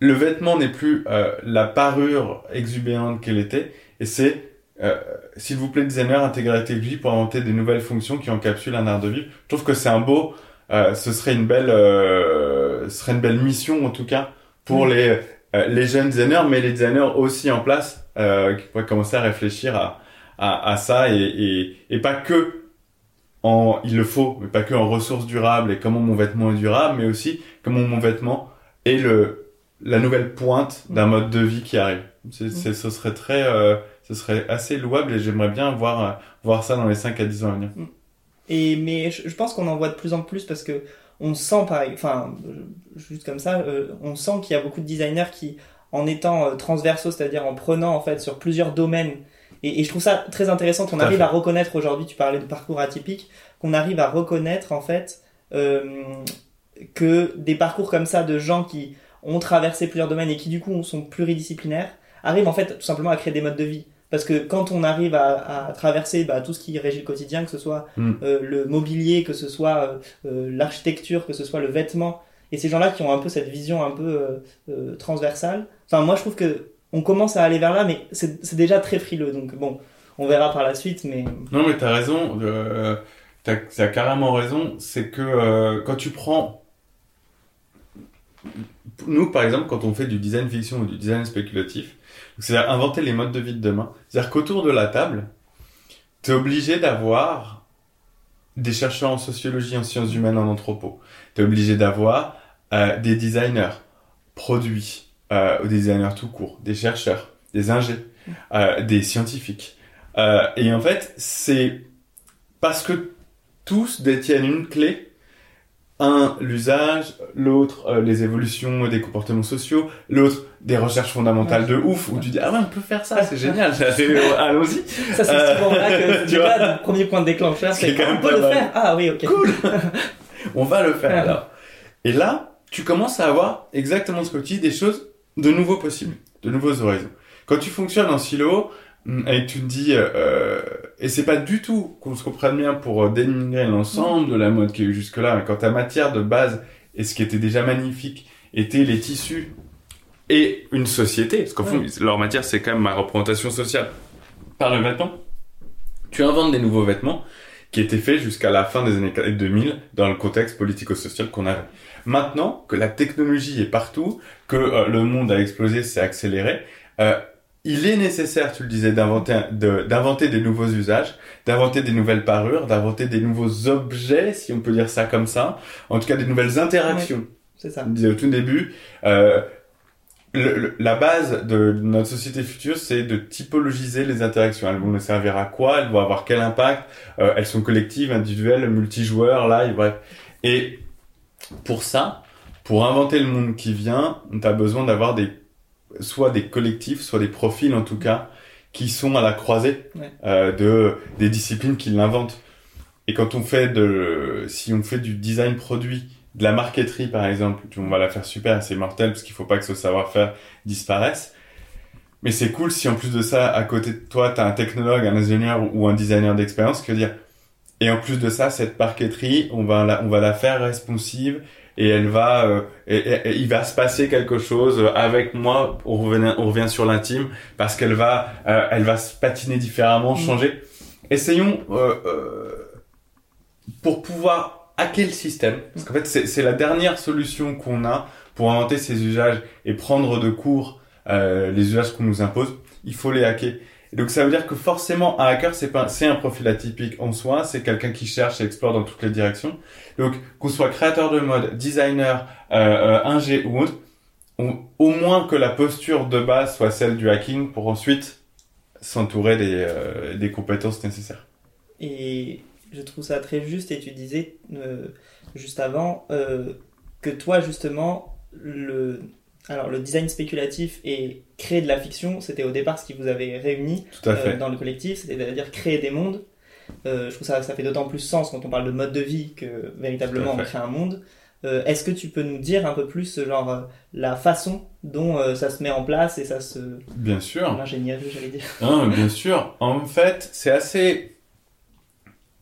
le vêtement n'est plus euh, la parure exubérante qu'elle était, et c'est euh, s'il vous plaît, designer, intégrez la technologie pour inventer des nouvelles fonctions qui encapsulent un art de vivre. Je trouve que c'est un beau, euh, ce serait une belle, euh, ce serait une belle mission en tout cas pour Mm. les euh, les jeunes designers, mais les designers aussi en place euh, qui pourraient commencer à réfléchir à à, à ça et, et et pas que en il le faut, mais pas que en ressources durables et comment mon vêtement est durable, mais aussi comment mon vêtement est le la nouvelle pointe d'un mode de vie qui arrive. C'est, c'est, ce serait très, euh, ce serait assez louable et j'aimerais bien voir, voir ça dans les 5 à 10 ans à venir. Et mais je, je pense qu'on en voit de plus en plus parce que on sent pareil, enfin juste comme ça, euh, on sent qu'il y a beaucoup de designers qui, en étant euh, transversaux, c'est-à-dire en prenant en fait sur plusieurs domaines, et, et je trouve ça très intéressant qu'on à arrive à reconnaître aujourd'hui. Tu parlais de parcours atypique, qu'on arrive à reconnaître en fait euh, que des parcours comme ça de gens qui ont traversé plusieurs domaines et qui du coup sont pluridisciplinaires arrivent en fait tout simplement à créer des modes de vie. Parce que quand on arrive à, à traverser bah, tout ce qui régit le quotidien, que ce soit Mm. euh, le mobilier, que ce soit euh, euh, l'architecture, que ce soit le vêtement, et ces gens-là qui ont un peu cette vision un peu euh, euh, transversale, enfin moi je trouve que on commence à aller vers là, mais c'est déjà très frileux, donc bon, on verra par la suite, mais Non, mais t'as raison, euh, t'as, t'as carrément raison, c'est que euh, quand tu prends, nous par exemple, quand on fait du design fiction ou du design spéculatif, c'est-à-dire inventer les modes de vie de demain, c'est-à-dire qu'autour de la table, t'es obligé d'avoir des chercheurs en sociologie, en sciences humaines, en anthropo. T'es obligé d'avoir euh, des designers, produits, euh, des designers tout court, des chercheurs, des ingés, euh, des scientifiques. Euh, et en fait, c'est parce que tous détiennent une clé. Un, l'usage, l'autre, euh, les évolutions des comportements sociaux, l'autre, des recherches fondamentales de ouf, où tu dis, ah ouais, on peut faire ça, c'est génial, allons-y. ça c'est Euh, là que tu déjà le premier point de déclencheur, C'est quand on même peut le mal. faire. Ah oui, ok. Cool. On va le faire Ouais. alors. Et là, tu commences à avoir exactement ce que tu dis, des choses de nouveaux possibles, de nouveaux horizons. Quand tu fonctionnes en silo et que tu te dis, euh, et c'est pas du tout qu'on se comprenne bien pour euh, dénigrer l'ensemble de la mode qui est jusque-là, mais quand ta matière de base et ce qui était déjà magnifique était les tissus et une société, parce qu'au fond, leur matière c'est quand même ma représentation sociale par le vêtement. Tu inventes des nouveaux vêtements qui étaient faits jusqu'à la fin des années 2000 dans le contexte politico-social qu'on avait. Maintenant que la technologie est partout, que euh, le monde a explosé, s'est accéléré, euh, il est nécessaire, tu le disais, d'inventer de- des nouveaux usages, d'inventer des nouvelles parures, d'inventer des nouveaux objets, si on peut dire ça comme ça, en tout cas des nouvelles interactions C'est ça. je disais au tout début, euh, le- le- la base de notre société future, c'est de typologiser les interactions. Elles vont nous servir à quoi? Elles vont avoir quel impact? Euh, Elles sont collectives, individuelles, multijoueurs, live, bref. Et pour ça, pour inventer le monde qui vient, tu as besoin d'avoir des soit des collectifs, soit des profils en tout cas, qui sont à la croisée Ouais. euh, de des disciplines qui l'inventent. Et quand on fait de, si on fait du design produit, de la marqueterie par exemple, on va la faire super, c'est mortel parce qu'il faut pas que ce savoir-faire disparaisse. Mais c'est cool si en plus de ça, à côté de toi, t'as un technologue, un ingénieur ou un designer d'expérience veut dire. Et en plus de ça, cette marqueterie, on va la, on va la faire responsive et elle va, euh, et, et- et il va se passer quelque chose avec moi. On revient, on revient sur l'intime parce qu'elle va, euh, elle va se patiner différemment, Mm. changer. Essayons euh, euh, pour pouvoir hacker le système, parce qu'en fait c'est la dernière solution qu'on a pour inventer ces usages et prendre de court euh, les usages qu'on nous impose. Il faut les hacker. Donc ça veut dire que forcément un hacker c'est pas c'est un profil atypique en soi, c'est quelqu'un qui cherche et explore dans toutes les directions. Donc qu'on soit créateur de mode, designer, euh, euh, ingé ou autre, au moins que la posture de base soit celle du hacking pour ensuite s'entourer des, euh, des compétences nécessaires. Et je trouve ça très juste. Et tu disais juste avant que toi, justement, le, alors, le design spéculatif et créer de la fiction, c'était au départ ce qui vous avait réuni Tout à euh, dans le collectif, c'est-à-dire créer des mondes. Euh, je trouve ça, ça fait d'autant plus sens quand on parle de mode de vie que véritablement on crée un monde. Euh, Est-ce que tu peux nous dire un peu plus genre la façon dont euh, ça se met en place et ça se Bien sûr. l'ingénierie j'allais dire? Bien sûr. En fait, c'est assez.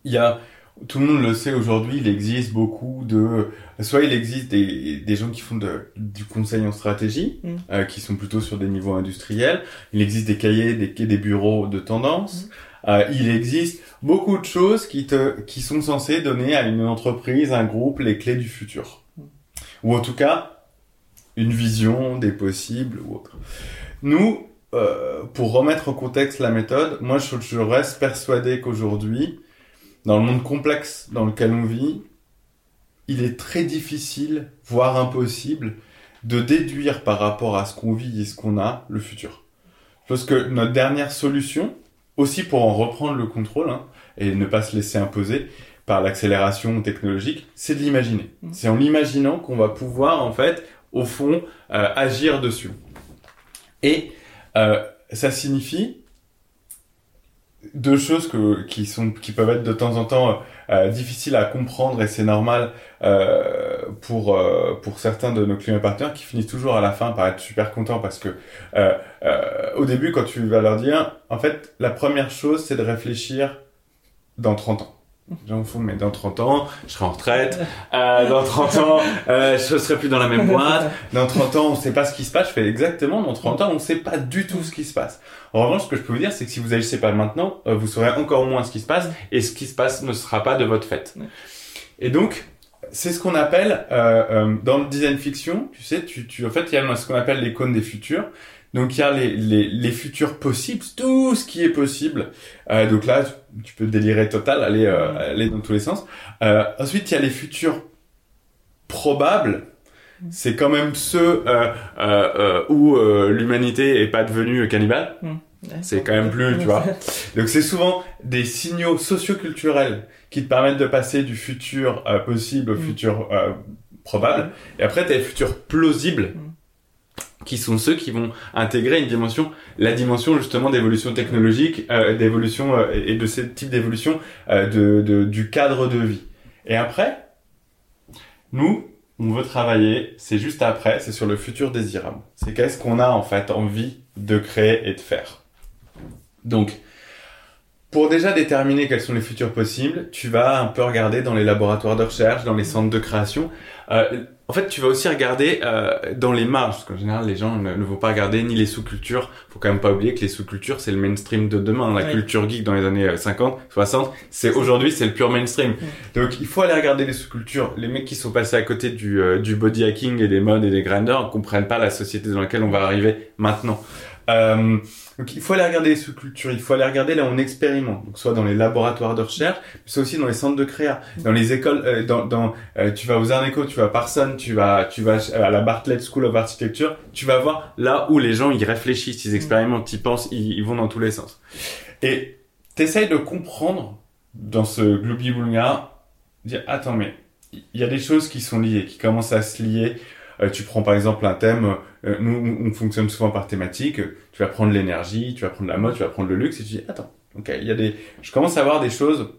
Il y a. tout le monde le sait aujourd'hui, il existe beaucoup de, soit il existe des, des gens qui font de, du conseil en stratégie, Mm. euh, qui sont plutôt sur des niveaux industriels. Il existe des cahiers, des, des bureaux de tendance. Euh, il existe beaucoup de choses qui te, qui sont censées donner à une entreprise, un groupe, les clés du futur. Ou en tout cas, une vision des possibles ou autre. Nous, euh, pour remettre en contexte la méthode, moi je, je reste persuadé qu'aujourd'hui, dans le monde complexe dans lequel on vit, il est très difficile, voire impossible, de déduire par rapport à ce qu'on vit et ce qu'on a le futur. Parce que notre dernière solution, aussi pour en reprendre le contrôle hein, et ne pas se laisser imposer par l'accélération technologique, c'est de l'imaginer. Mm. C'est en l'imaginant qu'on va pouvoir en fait, au fond, euh, agir dessus. Et euh, ça signifie deux choses que, qui sont qui peuvent être de temps en temps euh, difficiles à comprendre et c'est normal euh, pour euh, pour certains de nos clients et partenaires qui finissent toujours à la fin par être super contents parce que euh, euh, au début quand tu vas leur dire en fait la première chose c'est de réfléchir dans 30 ans. Les gens font, mais dans 30 ans, je serai en retraite. Euh, dans 30 ans, euh, je serai plus dans la même boîte. Dans 30 ans, on sait pas ce qui se passe. Je fais exactement, dans 30 ans, on sait pas du tout ce qui se passe. En revanche, ce que je peux vous dire, c'est que si vous agissez pas maintenant, euh, vous saurez encore moins ce qui se passe et ce qui se passe ne sera pas de votre fait. Et donc, c'est ce qu'on appelle, euh, euh, dans le design fiction, tu sais, tu, tu, en fait, il y a ce qu'on appelle l'icône des futurs. Donc, il y a les, les, les futurs possibles, tout ce qui est possible. Euh, donc là, tu, peux délirer total, aller, euh, aller dans tous les sens. Euh, ensuite, il y a les futurs probables. C'est quand même ceux euh, euh, euh, où euh, l'humanité est pas devenue cannibale. C'est quand même plus, tu vois. Donc c'est souvent des signaux socioculturels qui te permettent de passer du futur possible au Mm. futur euh, probable. Et après, tu as les futurs plausibles Mm. Qui sont ceux qui vont intégrer une dimension, la dimension justement d'évolution technologique, euh, d'évolution euh, et de ce type d'évolution euh, de, de, du cadre de vie. Et après, nous, on veut travailler, c'est juste après, c'est sur le futur désirable. C'est qu'est-ce qu'on a en fait envie de créer et de faire. Donc, pour déjà déterminer quels sont les futurs possibles, tu vas un peu regarder dans les laboratoires de recherche, dans les centres de création. Euh, en fait, tu vas aussi regarder euh, dans les marges, parce qu'en général, les gens ne, ne vont pas regarder ni les sous-cultures. Faut quand même pas oublier que les sous-cultures, c'est le mainstream de demain. La Ouais. culture geek dans les années euh, 50, 60, c'est aujourd'hui, c'est le pur mainstream. Donc, il faut aller regarder les sous-cultures. Les mecs qui sont passés à côté du, euh, du body hacking et des modes et des grinders comprennent pas la société dans laquelle on va arriver maintenant. Euh, donc il faut aller regarder les sous-cultures, il faut aller regarder là où on expérimente, donc soit dans les laboratoires de recherche, mais c'est aussi dans les centres de créa, dans les écoles, euh, dans, dans euh, tu vas aux Arneco, tu vas à Parsons, tu vas, tu vas à la Bartlett School of Architecture, tu vas voir là où les gens ils réfléchissent, ils expérimentent, ils pensent, ils, ils vont dans tous les sens. Et t'essayes de comprendre dans ce gloobie dire attends mais il y a des choses qui sont liées, qui commencent à se lier. Euh, tu prends par exemple un thème, euh, nous on fonctionne souvent par thématique. Tu vas prendre l'énergie, tu vas prendre la mode, tu vas prendre le luxe, et tu dis attends, ok, il y a des, je commence à voir des choses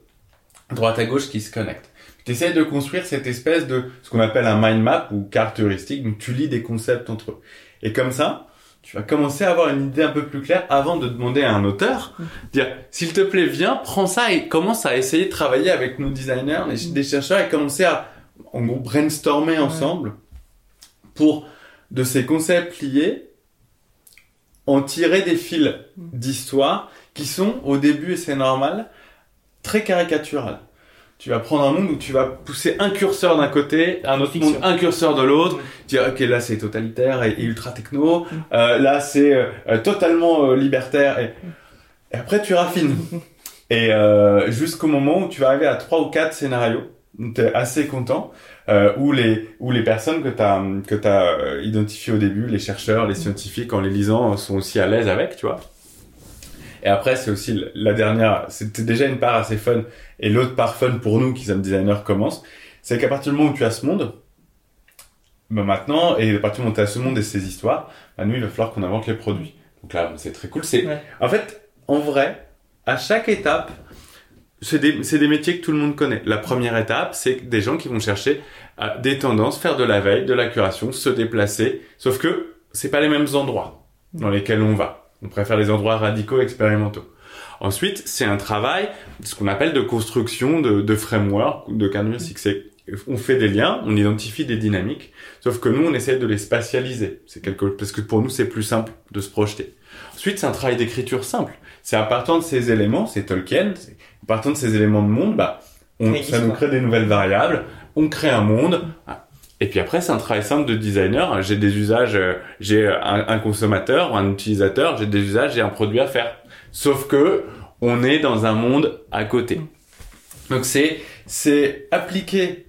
droite à gauche qui se connectent. Tu essaies de construire cette espèce de ce qu'on appelle un mind map ou carte heuristique, donc tu lis des concepts entre eux. Et comme ça, tu vas commencer à avoir une idée un peu plus claire avant de demander à un auteur, dire s'il te plaît viens, prends ça et commence à essayer de travailler avec nos designers, les, des chercheurs et commencer à en gros brainstormer ensemble pour de ces concepts liés en tirer des fils d'histoire qui sont au début et c'est normal très caricaturales. Tu vas prendre un monde où tu vas pousser un curseur d'un côté, un autre Fiction. monde, un curseur de l'autre, Ouais. dire ok là c'est totalitaire et, et ultra techno, Mm. euh, là c'est euh, euh, totalement euh, libertaire et, et après tu raffines. Et jusqu'au moment où tu vas arriver à trois ou quatre scénarios, tu es assez content, euh, où les où les personnes que tu as que tu as identifiées au début, les chercheurs, les scientifiques en les lisant sont aussi à l'aise avec, tu vois. Et après c'est aussi la dernière, c'était déjà une part assez fun et l'autre part fun pour nous qui sommes designers commence, c'est qu'à partir du moment où tu as ce monde, bah maintenant, et à partir du moment où tu as ce monde et ces histoires, bah nous, il va falloir qu'on invente les produits. Donc là, c'est très cool. C'est, Ouais. En fait, en vrai, à chaque étape, c'est des, c'est des métiers que tout le monde connaît. La première étape, c'est des gens qui vont chercher à des tendances, faire de la veille, de la curation, se déplacer. Sauf que c'est pas les mêmes endroits dans lesquels on va. On préfère les endroits radicaux, expérimentaux. Ensuite, c'est un travail, ce qu'on appelle de construction de, de framework, de canvas, c'est on fait des liens, on identifie des dynamiques, sauf que nous, on essaie de les spatialiser. C'est quelque, parce que pour nous, c'est plus simple de se projeter. Ensuite, c'est un travail d'écriture simple. C'est à partir de ces éléments, c'est Tolkien, partir de ces éléments de monde, bah, on, ça nous crée des nouvelles variables, on crée un monde, et puis après, c'est un travail simple de designer. J'ai des usages, euh, j'ai un, un, consommateur, un utilisateur, j'ai des usages, j'ai un produit à faire. Sauf que on est dans un monde à côté. Donc c'est c'est appliquer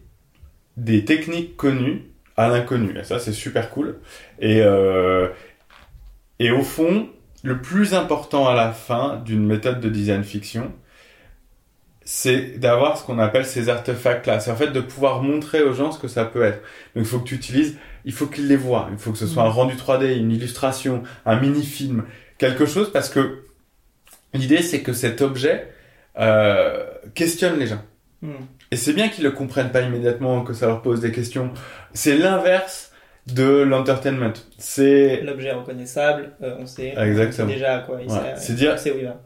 des techniques connues à l'inconnu. Et ça, c'est super cool. Et euh, et au fond, le plus important à la fin d'une méthode de design fiction, c'est d'avoir ce qu'on appelle ces artefacts-là. C'est en fait de pouvoir montrer aux gens ce que ça peut être. Donc il faut que tu utilises, il faut qu'ils les voient. Il faut que ce soit un rendu 3D, une illustration, un mini-film, quelque chose parce que l'idée c'est que cet objet euh, questionne les gens. Mm. Et c'est bien qu'ils le comprennent pas immédiatement, que ça leur pose des questions. C'est l'inverse de l'entertainment. C'est l'objet reconnaissable, euh, on sait, Exactement. déjà à quoi il ouais. C'est dire, où il va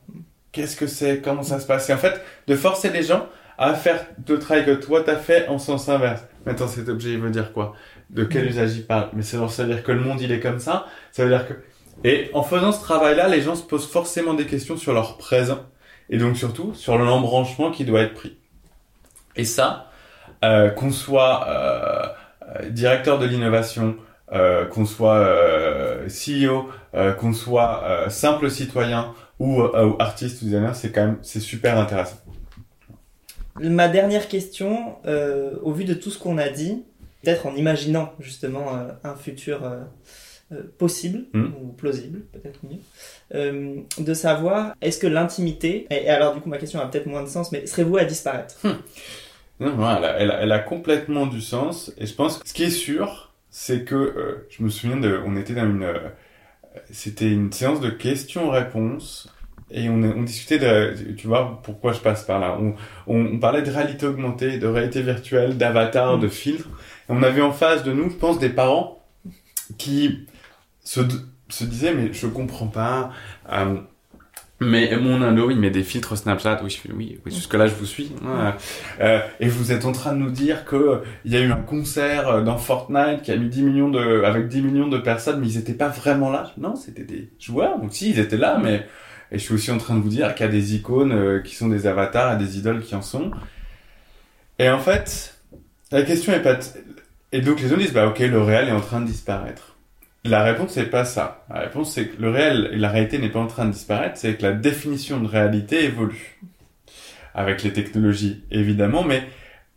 qu'est-ce que c'est, comment ça se passe? Et en fait, de forcer les gens à faire le travail que toi t'as fait en sens inverse. Maintenant, cet objet, il veut dire quoi? De quel usage il parle? Mais ça veut dire que le monde, il est comme ça. Ça veut dire que... Et en faisant ce travail-là, les gens se posent forcément des questions sur leur présent. Et donc surtout, sur l'embranchement qui doit être pris. Et ça, euh, qu'on soit euh, euh directeur de l'innovation, euh, qu'on soit euh, CEO, euh, qu'on soit simple citoyen, ou, euh, ou artiste ou designer, c'est quand même c'est super intéressant. Ma dernière question, euh, au vu de tout ce qu'on a dit, peut-être en imaginant justement euh, un futur euh, possible hmm. ou plausible, peut-être mieux, de savoir est-ce que l'intimité, et, alors du coup ma question a peut-être moins de sens, mais serez-vous à disparaître? Hmm. Non, elle a, elle, a, elle a, complètement du sens, et je pense que ce qui est sûr, c'est que je me souviens de, on était dans une c'était une séance de questions-réponses et on, discutait de, tu vois, pourquoi je passe par là. On, parlait de réalité augmentée, de réalité virtuelle, d'avatar, de filtres. Et on avait en face de nous, je pense, des parents qui se, se disaient, mais je comprends pas. Euh, mais mon indo, il met des filtres Snapchat. Oui, oui, oui jusque là je vous suis. Euh, et vous êtes en train de nous dire que il y a eu un concert dans Fortnite qui a mis 10 millions de, avec 10 millions de personnes, mais ils étaient pas vraiment là. Non, c'était des joueurs. Donc si, ils étaient là, mais et je suis aussi en train de vous dire qu'il y a des icônes euh, qui sont des avatars des idoles qui en sont. Et en fait, la question est pas. Et donc les gens disent bah ok, le réel est en train de disparaître. La réponse, c'est pas ça. La réponse, c'est que le réel et la réalité n'est pas en train de disparaître, c'est que la définition de réalité évolue. Avec les technologies, évidemment, mais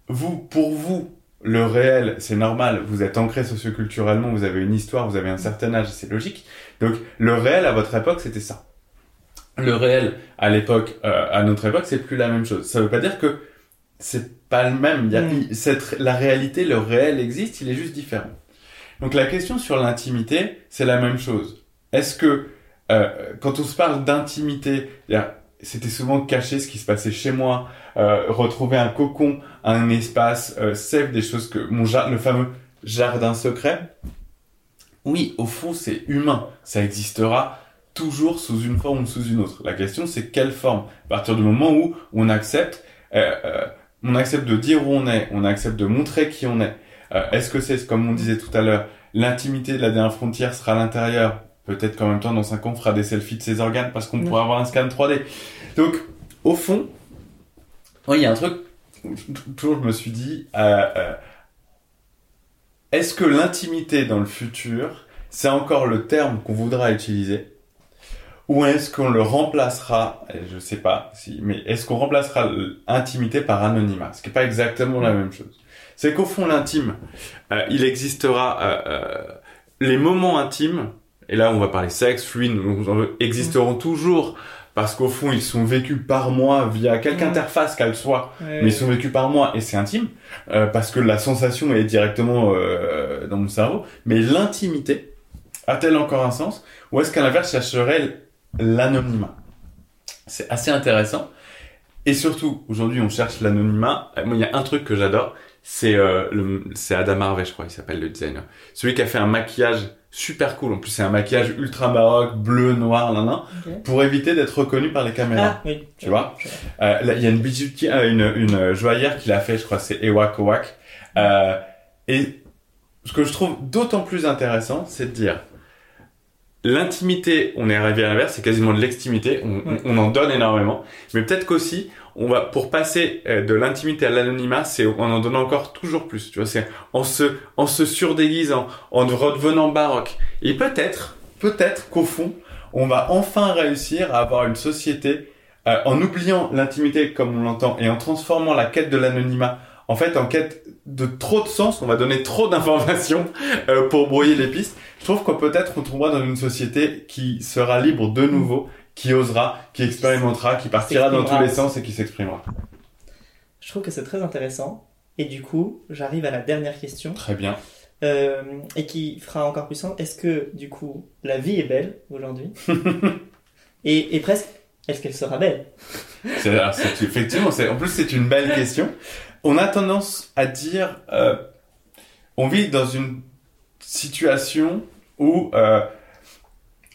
vous, pour vous, le réel, c'est normal, vous êtes ancré socioculturellement, vous avez une histoire, vous avez un certain âge, c'est logique. Donc, le réel, à votre époque, c'était ça. Le réel, à l'époque, euh, à notre époque, c'est plus la même chose. Ça veut pas dire que c'est pas le même. Il y a, mm. cette, la réalité, le réel existe, il est juste différent. Donc la question sur l'intimité, c'est la même chose. Est-ce que euh, quand on se parle d'intimité, c'était souvent cacher ce qui se passait chez moi, euh, retrouver un cocon, un espace euh, safe, des choses que mon le fameux jardin secret? Oui, au fond, c'est humain. Ça existera toujours sous une forme ou sous une autre. La question, c'est quelle forme? À partir du moment où on accepte, euh, euh, on accepte de dire où on est, on accepte de montrer qui on est, euh, est-ce que c'est, comme on disait tout à l'heure, l'intimité de la dernière frontière sera à l'intérieur? Peut-être qu'en même temps, dans 5 ans, on fera des selfies de ses organes parce qu'on pourra avoir un scan 3D. Donc, au fond, il y a un truc, toujours je me suis dit, euh, euh, est-ce que l'intimité dans le futur, c'est encore le terme qu'on voudra utiliser? Ou est-ce qu'on le remplacera, je sais pas si, mais est-ce qu'on remplacera l'intimité par anonymat, ce qui n'est pas exactement la même chose c'est qu'au fond l'intime, euh, il existera euh, euh, les moments intimes, et là on va parler sexe, fluide, existeront mmh. toujours parce qu'au fond ils sont vécus par moi via quelque mmh. interface qu'elle soit, mais ils sont vécus par moi et c'est intime parce que la sensation est directement dans mon cerveau. Mais l'intimité a-t-elle encore un sens? Ou est-ce qu'à l'inverse chercherait l'anonymat? C'est assez intéressant. Et surtout, aujourd'hui, on cherche l'anonymat. il y a un truc que j'adore, c'est euh, c'est Adam Harvey, je crois, il s'appelle le designer. Celui qui a fait un maquillage super cool. En plus, c'est un maquillage ultra baroque, bleu, noir, nan, nan, pour éviter d'être reconnu par les caméras. Ah, oui. Tu vois Euh, il y a une bijoutière, euh, une, une joaillère qui l'a fait, je crois, c'est Ewa Kowak. Euh, et ce que je trouve d'autant plus intéressant, c'est de dire l'intimité, on est arrivé à l'inverse, c'est quasiment de l'extimité, on, Ouais. on en donne énormément, mais peut-être qu'aussi, on va pour passer euh, de l'intimité à l'anonymat, c'est en en donnant encore toujours plus. Tu vois, c'est en se en se surdéguisant, en redevenant baroque. Et peut-être, peut-être qu'au fond, on va enfin réussir à avoir une société euh, en oubliant l'intimité comme on l'entend et en transformant la quête de l'anonymat en fait en quête de trop de sens, on va donner trop d'informations euh, pour brouiller les pistes. Je trouve qu'on peut-être on tombera dans une société qui sera libre de nouveau, qui osera, qui expérimentera, qui partira dans tous les sens et qui s'exprimera. Je trouve que c'est très intéressant. Et du coup, j'arrive à la dernière question, Très bien. euh, et qui fera encore plus sens. Est-ce que, du coup, la vie est belle aujourd'hui et, et presque, est-ce qu'elle sera belle? Alors, c'est- effectivement, en plus, c'est une belle question. On a tendance à dire, euh, on vit dans une situation où, euh,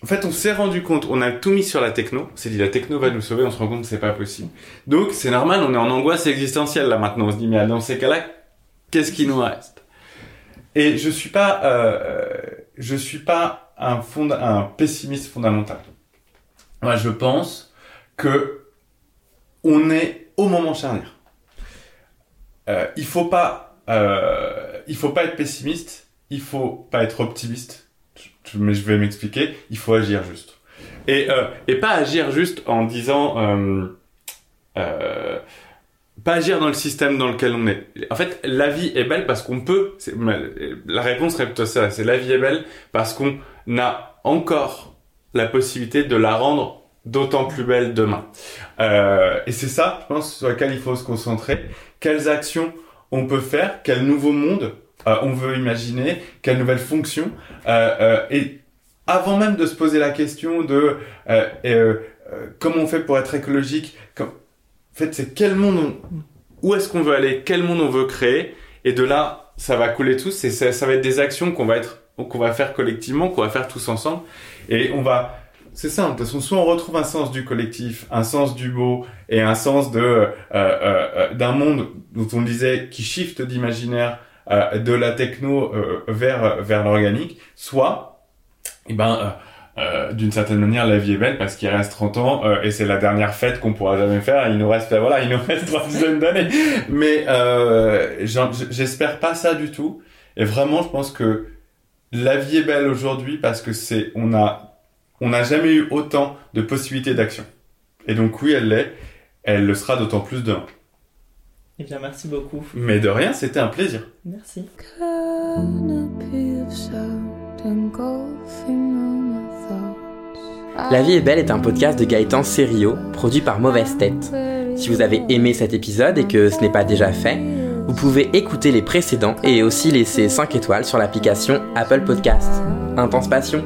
en fait, on s'est rendu compte, on a tout mis sur la techno. On s'est dit, la techno va nous sauver, on se rend compte que c'est pas possible. Donc, c'est normal, on est en angoisse existentielle, là, maintenant. On se dit, mais dans ces cas-là, qu'est-ce qui nous reste? Et je suis pas, euh, je suis pas un, fond, un pessimiste fondamental. Moi, je pense que on est au moment charnière. Euh, il faut pas, euh, il faut pas être pessimiste, il faut pas être optimiste. Mais je vais m'expliquer. Il faut agir juste. Et euh, et pas agir juste en disant, euh, euh, pas agir dans le système dans lequel on est. En fait, la vie est belle parce qu'on peut. La réponse serait plutôt ça. C'est la vie est belle parce qu'on a encore la possibilité de la rendre d'autant plus belle demain. Et c'est ça, je pense, sur lequel il faut se concentrer. Quelles actions on peut faire? Quel nouveau monde euh, on veut imaginer Quelle nouvelle fonction euh, euh, Et avant même de se poser la question de euh, comment on fait pour être écologique, comme... en fait, c'est quel monde on... Où est-ce qu'on veut aller Quel monde on veut créer Et de là, ça va couler tous. Et ça, ça va être des actions qu'on va être, qu'on va faire collectivement, qu'on va faire tous ensemble. Et on va c'est simple, de toute façon, soit on retrouve un sens du collectif, un sens du beau et un sens de euh, euh, d'un monde dont on disait qui shift d'imaginaire euh, de la techno euh, vers vers l'organique, soit eh ben euh, euh, d'une certaine manière la vie est belle parce qu'il reste 30 ans euh, et c'est la dernière fête qu'on pourra jamais faire, il nous reste voilà, il nous reste trois dizaines d'années. Mais euh, j'espère pas ça du tout et vraiment je pense que la vie est belle aujourd'hui parce que c'est on a on n'a jamais eu autant de possibilités d'action. Et donc oui, elle l'est. Elle le sera d'autant plus demain. Eh bien, merci beaucoup. Mais de rien, c'était un plaisir. Merci. La vie est belle est un podcast de Gaëtan Serio, produit par Mauvaise Tête. Si vous avez aimé cet épisode et que ce n'est pas déjà fait, vous pouvez écouter les précédents et aussi laisser 5 étoiles sur l'application Apple Podcast. Intense passion